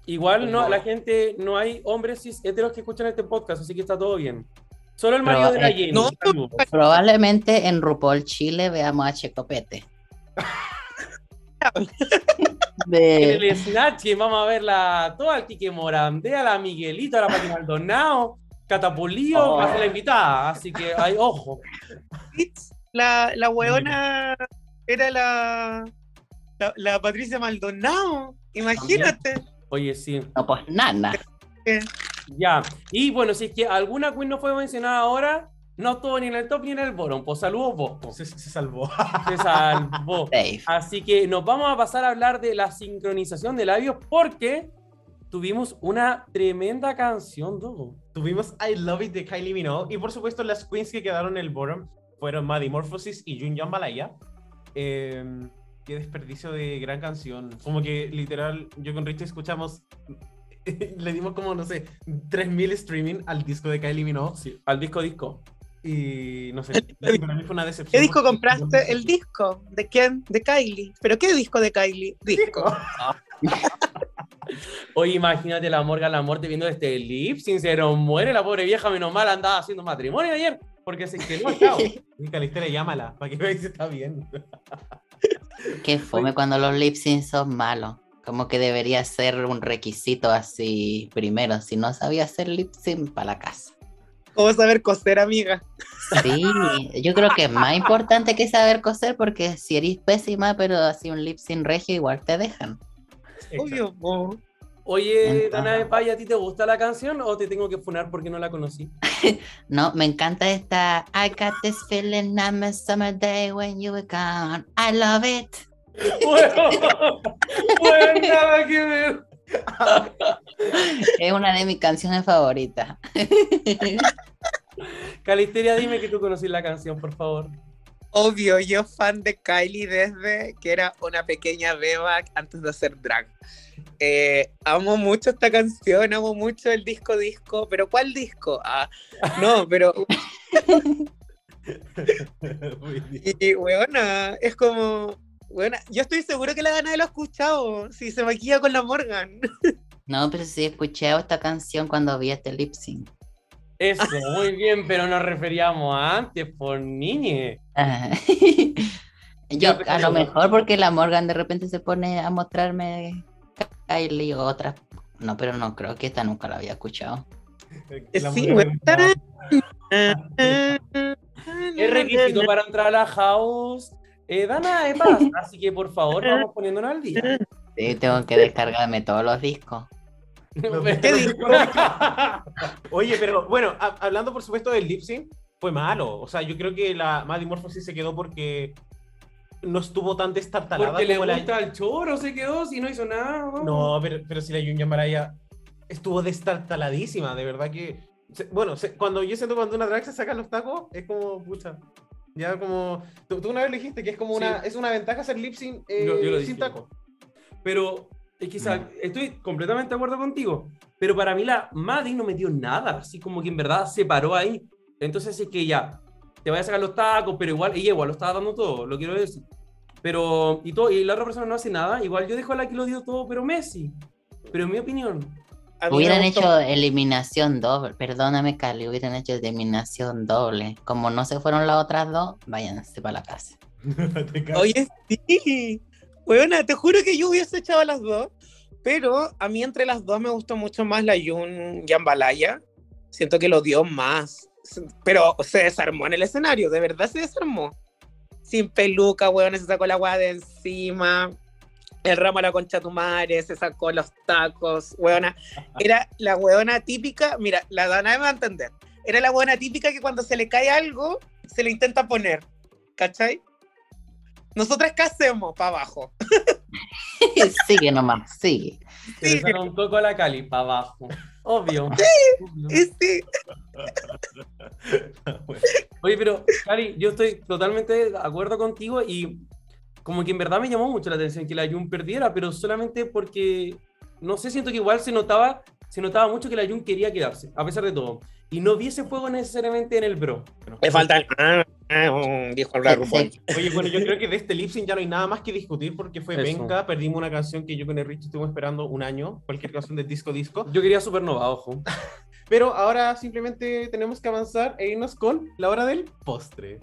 Igual no, la gente, no hay hombres cis heteros que escuchan este podcast, así que está todo bien. Solo el marido de la eh, Jenny. no, saludos. Probablemente en RuPaul Chile veamos a Checopete. En el Snatch, vamos a ver la, toda al Quique Morandé, a la Miguelito, a la Pati Maldonado, Catapulío, Oh. va a ser la invitada, así que hay ojo. La, la weona era la, la, la Patricia Maldonado. Imagínate. Oye, sí. No, pues nana. Ya. Y bueno, si es que alguna queen no fue mencionada ahora, no estuvo ni en el top ni en el bottom. Pues saludos vos. Se, se salvó. Se salvó. Así que nos vamos a pasar a hablar de la sincronización de labios porque tuvimos una tremenda canción, Dogo. Tuvimos I Love It de Kylie Minogue y por supuesto las queens que quedaron en el bottom fueron Maddie Morphosis y Jun Jambalaya. Eh, qué desperdicio de gran canción. Como que literal, yo con Richie escuchamos, le dimos como, no sé, 3000 streaming al disco de Kylie Minogue Sí, al disco disco. Y no sé, para mí fue una decepción. ¿Qué disco compraste? El disco. ¿De quién? De Kylie. ¿Pero qué disco de Kylie? Disco. Oye, imagínate la Morgan la muerte viendo este lip sincero, muere la pobre vieja, menos mal andaba haciendo matrimonio ayer, porque se quedó chao. Calistera, llámala, para que veáis si está bien. Qué fome cuando los lip syncs son malos. Como que debería ser un requisito así primero. Si no sabía hacer lip sync, para la casa. ¿Cómo saber coser, amiga? Sí, yo creo que es más importante que saber coser porque si eres pésima, pero así un lip sync regio, igual te dejan. Obvio. po. Oye, Entonces- Dana de Paya, ¿a ti te gusta la canción o te tengo que funar porque no la conocí? No, me encanta esta I got this feeling I'm a summer day when you were gone. I love it. Bueno, bueno, nada que ver. Es una de mis canciones favoritas. Calisteria, dime que tú conocí la canción, por favor. Obvio, yo fan de Kylie desde que era una pequeña beba antes de hacer drag. Eh, amo mucho esta canción, amo mucho el disco disco, pero ¿cuál disco? Ah, no, pero bien. y, weona, es como, weona, yo estoy seguro que la gana lo ha escuchado, si se maquilla con la Morgan. No, pero sí he escuchado esta canción cuando vi este lip sync. Eso, muy bien, pero nos referíamos a antes, por niñe. Ah. Yo a lo mejor porque la Morgan de repente se pone a mostrarme Kylie o otras. No, pero no creo que esta nunca la había escuchado. La Sí. Es requisito para entrar a la house. Eh, Dana de Paz, así que por favor vamos poniéndonos al día. Sí, tengo que descargarme todos los discos. ¿Qué dijo? Oye, pero bueno, ha- hablando por supuesto del lip sync, fue malo. O sea, yo creo que la Maddie Morphosis se quedó porque no estuvo tan destartalada Porque le como la... gusta el choro, se quedó, si no hizo nada. No, pero, pero si la Yunya Maraya estuvo destartaladísima, de verdad que... bueno, cuando yo siento cuando una drag se saca los tacos, es como, pucha, ya como... Tú, tú una vez dijiste que es como una, es una ventaja hacer lip sync eh, Yo- yo lo sin dije. tacos. Pero es que sa- estoy completamente de acuerdo contigo. Pero para mí la Maddie no metió nada, así como que en verdad se paró ahí. Entonces es que ya, te vaya a sacar los tacos, pero igual, ella igual lo estaba dando todo, lo quiero decir. Pero, y, todo, y la otra persona no hace nada, igual yo dejo a la que lo dio todo, pero Messi. Pero en mi opinión. Hubieran hecho eliminación doble, perdóname Cali, hubieran hecho eliminación doble. Como no se fueron las otras dos, váyanse para la casa. Oye, sí. Weona, te juro que yo hubiese echado a las dos. Pero a mí entre las dos me gustó mucho más la Yun Yambalaya. Siento que lo dio más. Pero se desarmó en el escenario, de verdad se desarmó. Sin peluca, weón, se sacó la weá de encima. El ramo a la concha de tu madre, se sacó los tacos, weona. Era la weona típica, mira, la Dana me va a entender. Era la weona típica que cuando se le cae algo, se le intenta poner. ¿Cachai? Nosotras, ¿qué hacemos? Para abajo. sigue nomás, sigue. Se le saca un coco a la Cali, para abajo. Obvio. Obvio. Y sí, Oye, pero, Cari, yo estoy totalmente de acuerdo contigo y como que en verdad me llamó mucho la atención que la Jun perdiera, pero solamente porque, no sé, siento que igual se notaba, se notaba mucho que la Jun quería quedarse, a pesar de todo. Y no vi ese fuego necesariamente en el bro. me faltan. Ah, ah, mm, dijo la RuPaul. Sí. Oye, bueno, yo creo que de este lip sync ya no hay nada más que discutir porque fue penca. Perdimos una canción que yo con el Rich estuvimos esperando un año, cualquier canción de disco disco. Yo quería Supernova, ojo. Pero ahora simplemente tenemos que avanzar e irnos con la hora del postre.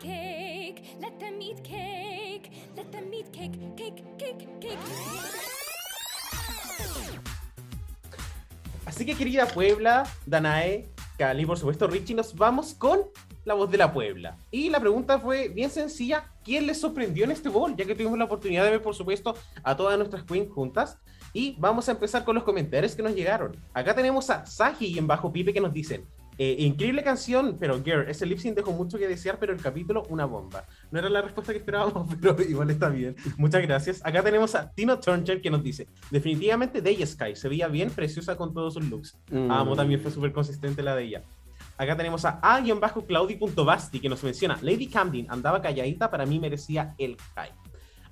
Cake. Let cake. Let cake. Cake, cake, cake. Así que querida Puebla, Danae, Cali, por supuesto Richie, nos vamos con la voz de la Puebla. Y la pregunta fue bien sencilla, ¿quién les sorprendió en este bowl? Ya que tuvimos la oportunidad de ver, por supuesto, a todas nuestras queens juntas. Y vamos a empezar con los comentarios que nos llegaron. Acá tenemos a Saji y en bajo Pipe que nos dicen, eh, increíble canción, pero girl, ese lip sync dejó mucho que desear, pero el capítulo una bomba. No era la respuesta que esperábamos, pero igual está bien. Muchas gracias. Acá tenemos a Tino Turner que nos dice, definitivamente Day Sky, se veía bien preciosa con todos sus looks. Mm. Amo, también fue súper consistente la de ella. Acá tenemos a a-claudi.basti que nos menciona, Lady Camden andaba calladita, para mí merecía el high.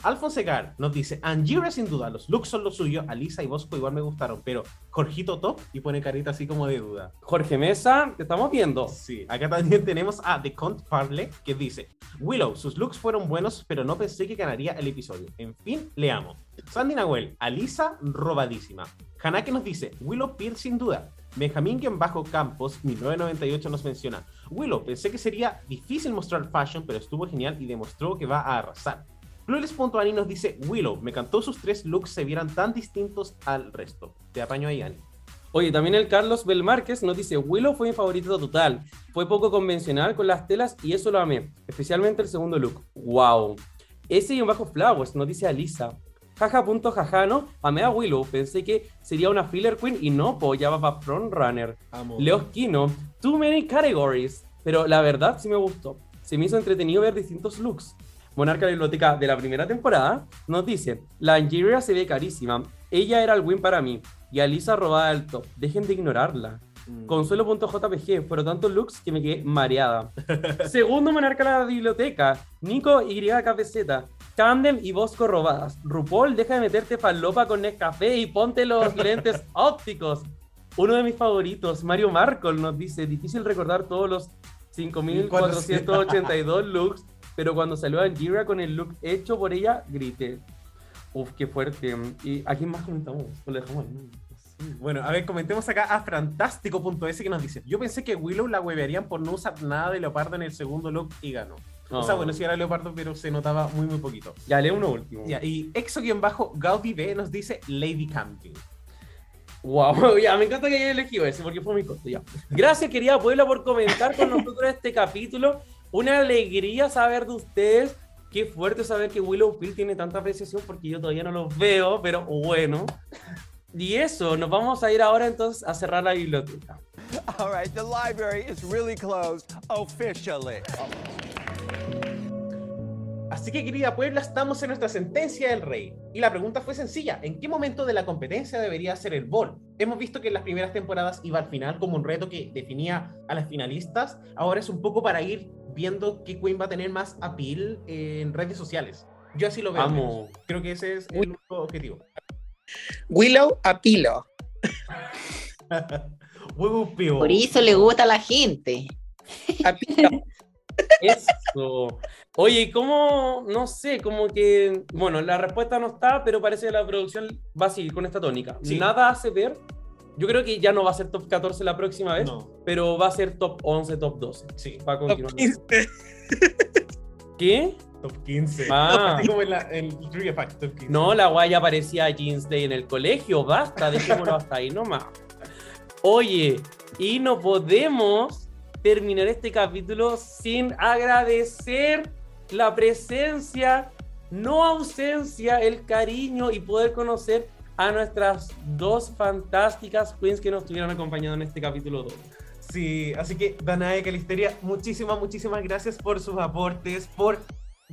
Alfonso Gar nos dice, Angira sin duda, los looks son lo suyo, Alisa y Bosco igual me gustaron, pero Jorgito top y pone carita así como de duda. Jorge Mesa, te estamos viendo. Sí, acá también tenemos a The Count Parley que dice, Willow, sus looks fueron buenos, pero no pensé que ganaría el episodio. En fin, le amo. Sandy Nahuel, Alisa robadísima. Hanake nos dice, Willow Pierce sin duda. Benjamín bajo Campos, 1998 nos menciona, Willow, pensé que sería difícil mostrar fashion, pero estuvo genial y demostró que va a arrasar. Clueless.ani nos dice, Willow, me encantó sus tres looks se vieran tan distintos al resto. Te apaño ahí, Ani. Oye, también el Carlos Belmárquez nos dice, Willow fue mi favorito total. Fue poco convencional con las telas y eso lo amé. Especialmente el segundo look. Wow. Ese y un bajo Flowers, nos dice Alisa. Jaja.jaja, ¿no? Amé a Willow. Pensé que sería una filler queen y no, po, ya va para frontrunner. Amo. Leosquino, too many categories. Pero la verdad sí me gustó. Se me hizo entretenido ver distintos looks. Monarca de la Biblioteca de la primera temporada nos dice, la Angeria se ve carísima. Ella era el win para mí. Y Alisa robada del top. Dejen de ignorarla. Consuelo.jpg, fueron tantos looks que me quedé mareada. Segundo monarca de la biblioteca, Nico YKPZ, Camden y Bosco robadas. RuPaul, deja de meterte falopa con Nescafé y ponte los lentes ópticos. Uno de mis favoritos, Mario Marcol, nos dice, difícil recordar todos los 5.482 looks, pero cuando salió Angira con el look hecho por ella, grité. Uf, qué fuerte. ¿Y a quién más comentamos? Lo dejamos ahí. Bueno, a ver, comentemos acá a Fantástico.es que nos dice: Yo pensé que Willow la huevearían por no usar nada de leopardo en el segundo look y ganó. O sea, Oh. bueno, sí era leopardo, pero se notaba muy, muy poquito. Ya, lee uno último. Ya, y exo-bajo Gaudi B nos dice Lady Camping. Wow, ya, me encanta que haya elegido ese porque fue mi corto, ya. Gracias, querida Puebla, por comentar con nosotros este capítulo. Una alegría saber de ustedes. qué fuerte saber que Willow Pill tiene tanta apreciación porque yo todavía no los veo, pero bueno. Y eso, nos vamos a ir ahora entonces a cerrar la biblioteca. All right, the library is really closed officially. Así que, querida Puebla, estamos en nuestra sentencia del rey. Y la pregunta fue sencilla: ¿en qué momento de la competencia debería ser el bol? Hemos visto que en las primeras temporadas iba al final como un reto que definía a las finalistas. Ahora es un poco para ir viendo qué Queen va a tener más appeal en redes sociales. Yo así lo veo. menos. Creo que ese es el único objetivo. Willow a Pilo. Huevo. Por eso le gusta a la gente. A Pilo. Eso. Oye, ¿y cómo? No sé, como que. Bueno, la respuesta no está, pero parece que la producción va a seguir con esta tónica. Sí. Nada hace ver. Yo creo que ya no va a ser top 14 la próxima vez, No, pero va a ser top 11, top 12. sí, Va a continuar. Top 15. ¿Qué? top 15. Ah. Como en la en Trivia Fact, top 15. No, la guaya parecía Jeans Day en el colegio. Basta, dejémoslo hasta ahí nomás. Oye, y no podemos terminar este capítulo sin agradecer la presencia, no ausencia, el cariño y poder conocer a nuestras dos fantásticas queens que nos estuvieron acompañando en este capítulo 2. Sí, así que Danae Calisteria, muchísimas, muchísimas gracias por sus aportes, por,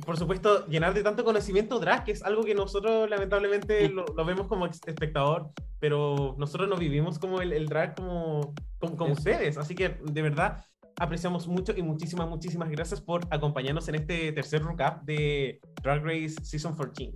por supuesto, llenar de tanto conocimiento drag, que es algo que nosotros lamentablemente lo, lo vemos como espectador, pero nosotros no vivimos como el, el drag como, como, como ustedes, así que de verdad apreciamos mucho y muchísimas, muchísimas gracias por acompañarnos en este tercer recap de Drag Race Season 14.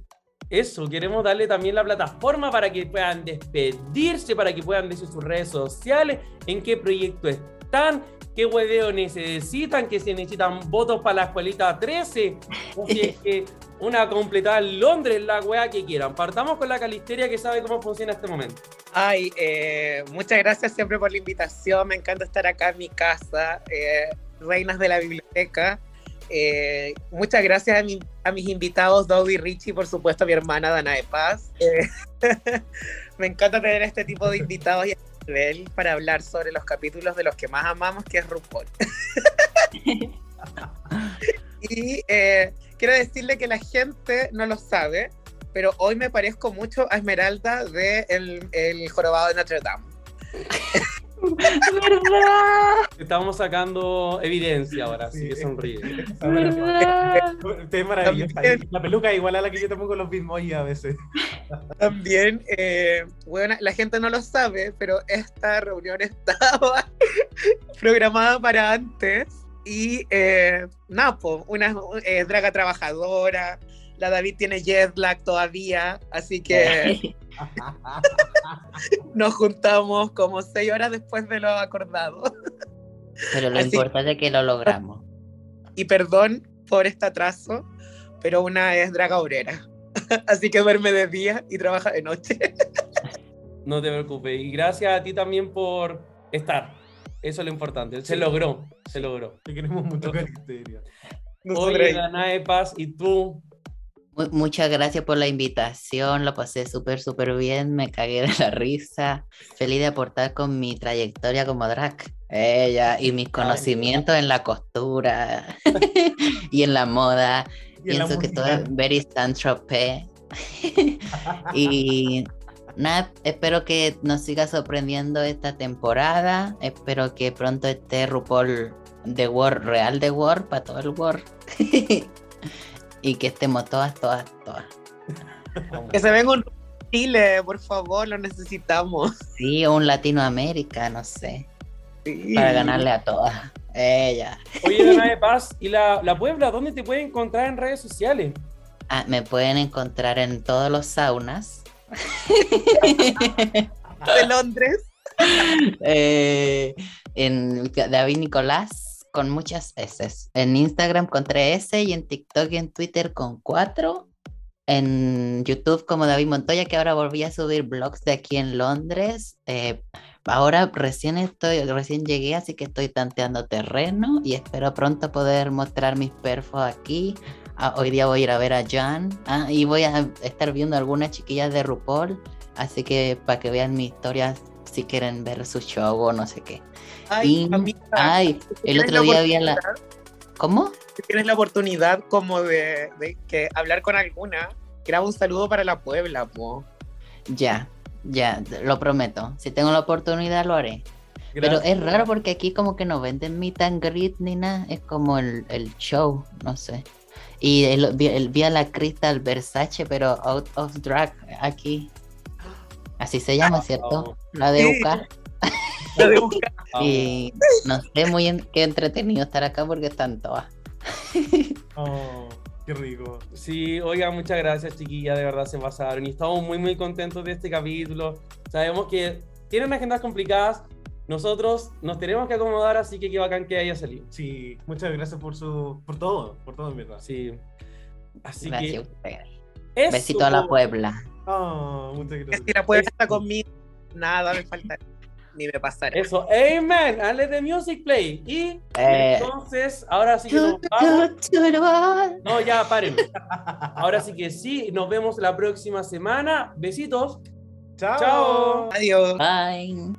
Eso, queremos darle también la plataforma para que puedan despedirse, para que puedan decir sus redes sociales, en qué proyecto están, qué hueveo necesitan, que se necesitan votos para la escuelita 13, o que una completada en Londres, la wea que quieran. Partamos con la calisteria que sabe cómo funciona este momento. Ay, eh, muchas gracias siempre por la invitación. Me encanta estar acá en mi casa, eh, Reinas de la Biblioteca. Eh, muchas gracias a, mi- a mis invitados, Dodi Richie, por supuesto, a mi hermana Dana de Paz. Me encanta tener este tipo de invitados y nivel para hablar sobre los capítulos de los que más amamos, que es RuPaul. y eh, quiero decirle que la gente no lo sabe, pero hoy me parezco mucho a Esmeralda de el, el jorobado de Notre Dame. ¿Verdad? Estamos sacando evidencia ahora, así Sí. que sonríe. ¿Verdad? Usted es maravillosa. También. La peluca es igual a la que yo te pongo los bismoy a veces. También, eh, bueno, la gente no lo sabe, pero esta reunión estaba programada para antes y eh, Napo, una eh, draga trabajadora, la David tiene jet lag todavía, así que nos juntamos como seis horas después de lo acordado. Pero lo Así- importante es que lo logramos. Y perdón por este atraso, pero una es draga obrera, así que duerme de día y trabaja de noche. No te preocupes. Y gracias a ti también por estar. Eso es lo importante. Se Sí. logró, se logró. Te queremos mucho. Nosotras- Oye, Danae Paz, ¿y tú? Mu- Muchas gracias por la invitación, lo pasé súper, súper bien, me cagué de la risa, feliz de aportar con mi trayectoria como drag, ella, y mis conocimientos en la costura y en la moda, Y en la pienso que todo es very Saint-Tropez. y nada, espero que nos siga sorprendiendo esta temporada, espero que pronto esté RuPaul de War, real de War, para todo el War. y que estemos todas, todas, todas. Que se venga un Chile, por favor, lo necesitamos. Sí, o un Latinoamérica, no sé, Sí. para ganarle a todas. Ella. Oye, Danae Paz, ¿y la, la Puebla? ¿Dónde te pueden encontrar en redes sociales? Ah, me pueden encontrar en todos los saunas. de Londres. Eh, en David Nicolás con muchas S. En Instagram con 3S y en TikTok y en Twitter con 4. En YouTube como David Montoya, que ahora volví a subir blogs de aquí en Londres. Eh, ahora recién estoy, recién llegué, así que estoy tanteando terreno y espero pronto poder mostrar mis perfos aquí. Ah, hoy día voy a ir a ver a Jan ah, y voy a estar viendo algunas chiquillas de RuPaul. Así que para que vean mi historia si quieren ver su show o no sé qué. Ay, Y- amiga, Ay, el ¿tienes otro día vi a la. ¿Cómo? Si tienes la oportunidad como de, de que hablar con alguna, graba un saludo para la Puebla, po. Ya, ya, lo prometo. Si tengo la oportunidad lo haré. Pero es raro porque aquí como que no venden meet and greet ni nada, es como el, el show, no sé. Y el, vi, el- vi a la Crystal Versace, pero out of drag aquí. Así se llama, ¿cierto? La de Sí. La de buscar. Y no sé muy en- qué entretenido estar acá porque están todas. Oh, qué rico. Sí, oiga, muchas gracias, chiquilla, de verdad se pasaron. Y estamos muy, muy contentos de este capítulo. Sabemos que tienen agendas complicadas. Nosotros nos tenemos que acomodar, así que qué bacán que haya salido. Sí, muchas gracias por su, por todo, por todo en verdad. Sí. Así Gracias que. a ustedes. eso. Besito a la Puebla. Oh, muchas Que gracias. si la Puebla está conmigo, nada me falta. Ni me pasará. Eso, amen, and let the music play. Y Eh. entonces, ahora sí que nos vamos. No, ya, paren. Ahora sí que sí, nos vemos la próxima semana. Besitos. Chao. Chao. Adiós. Bye.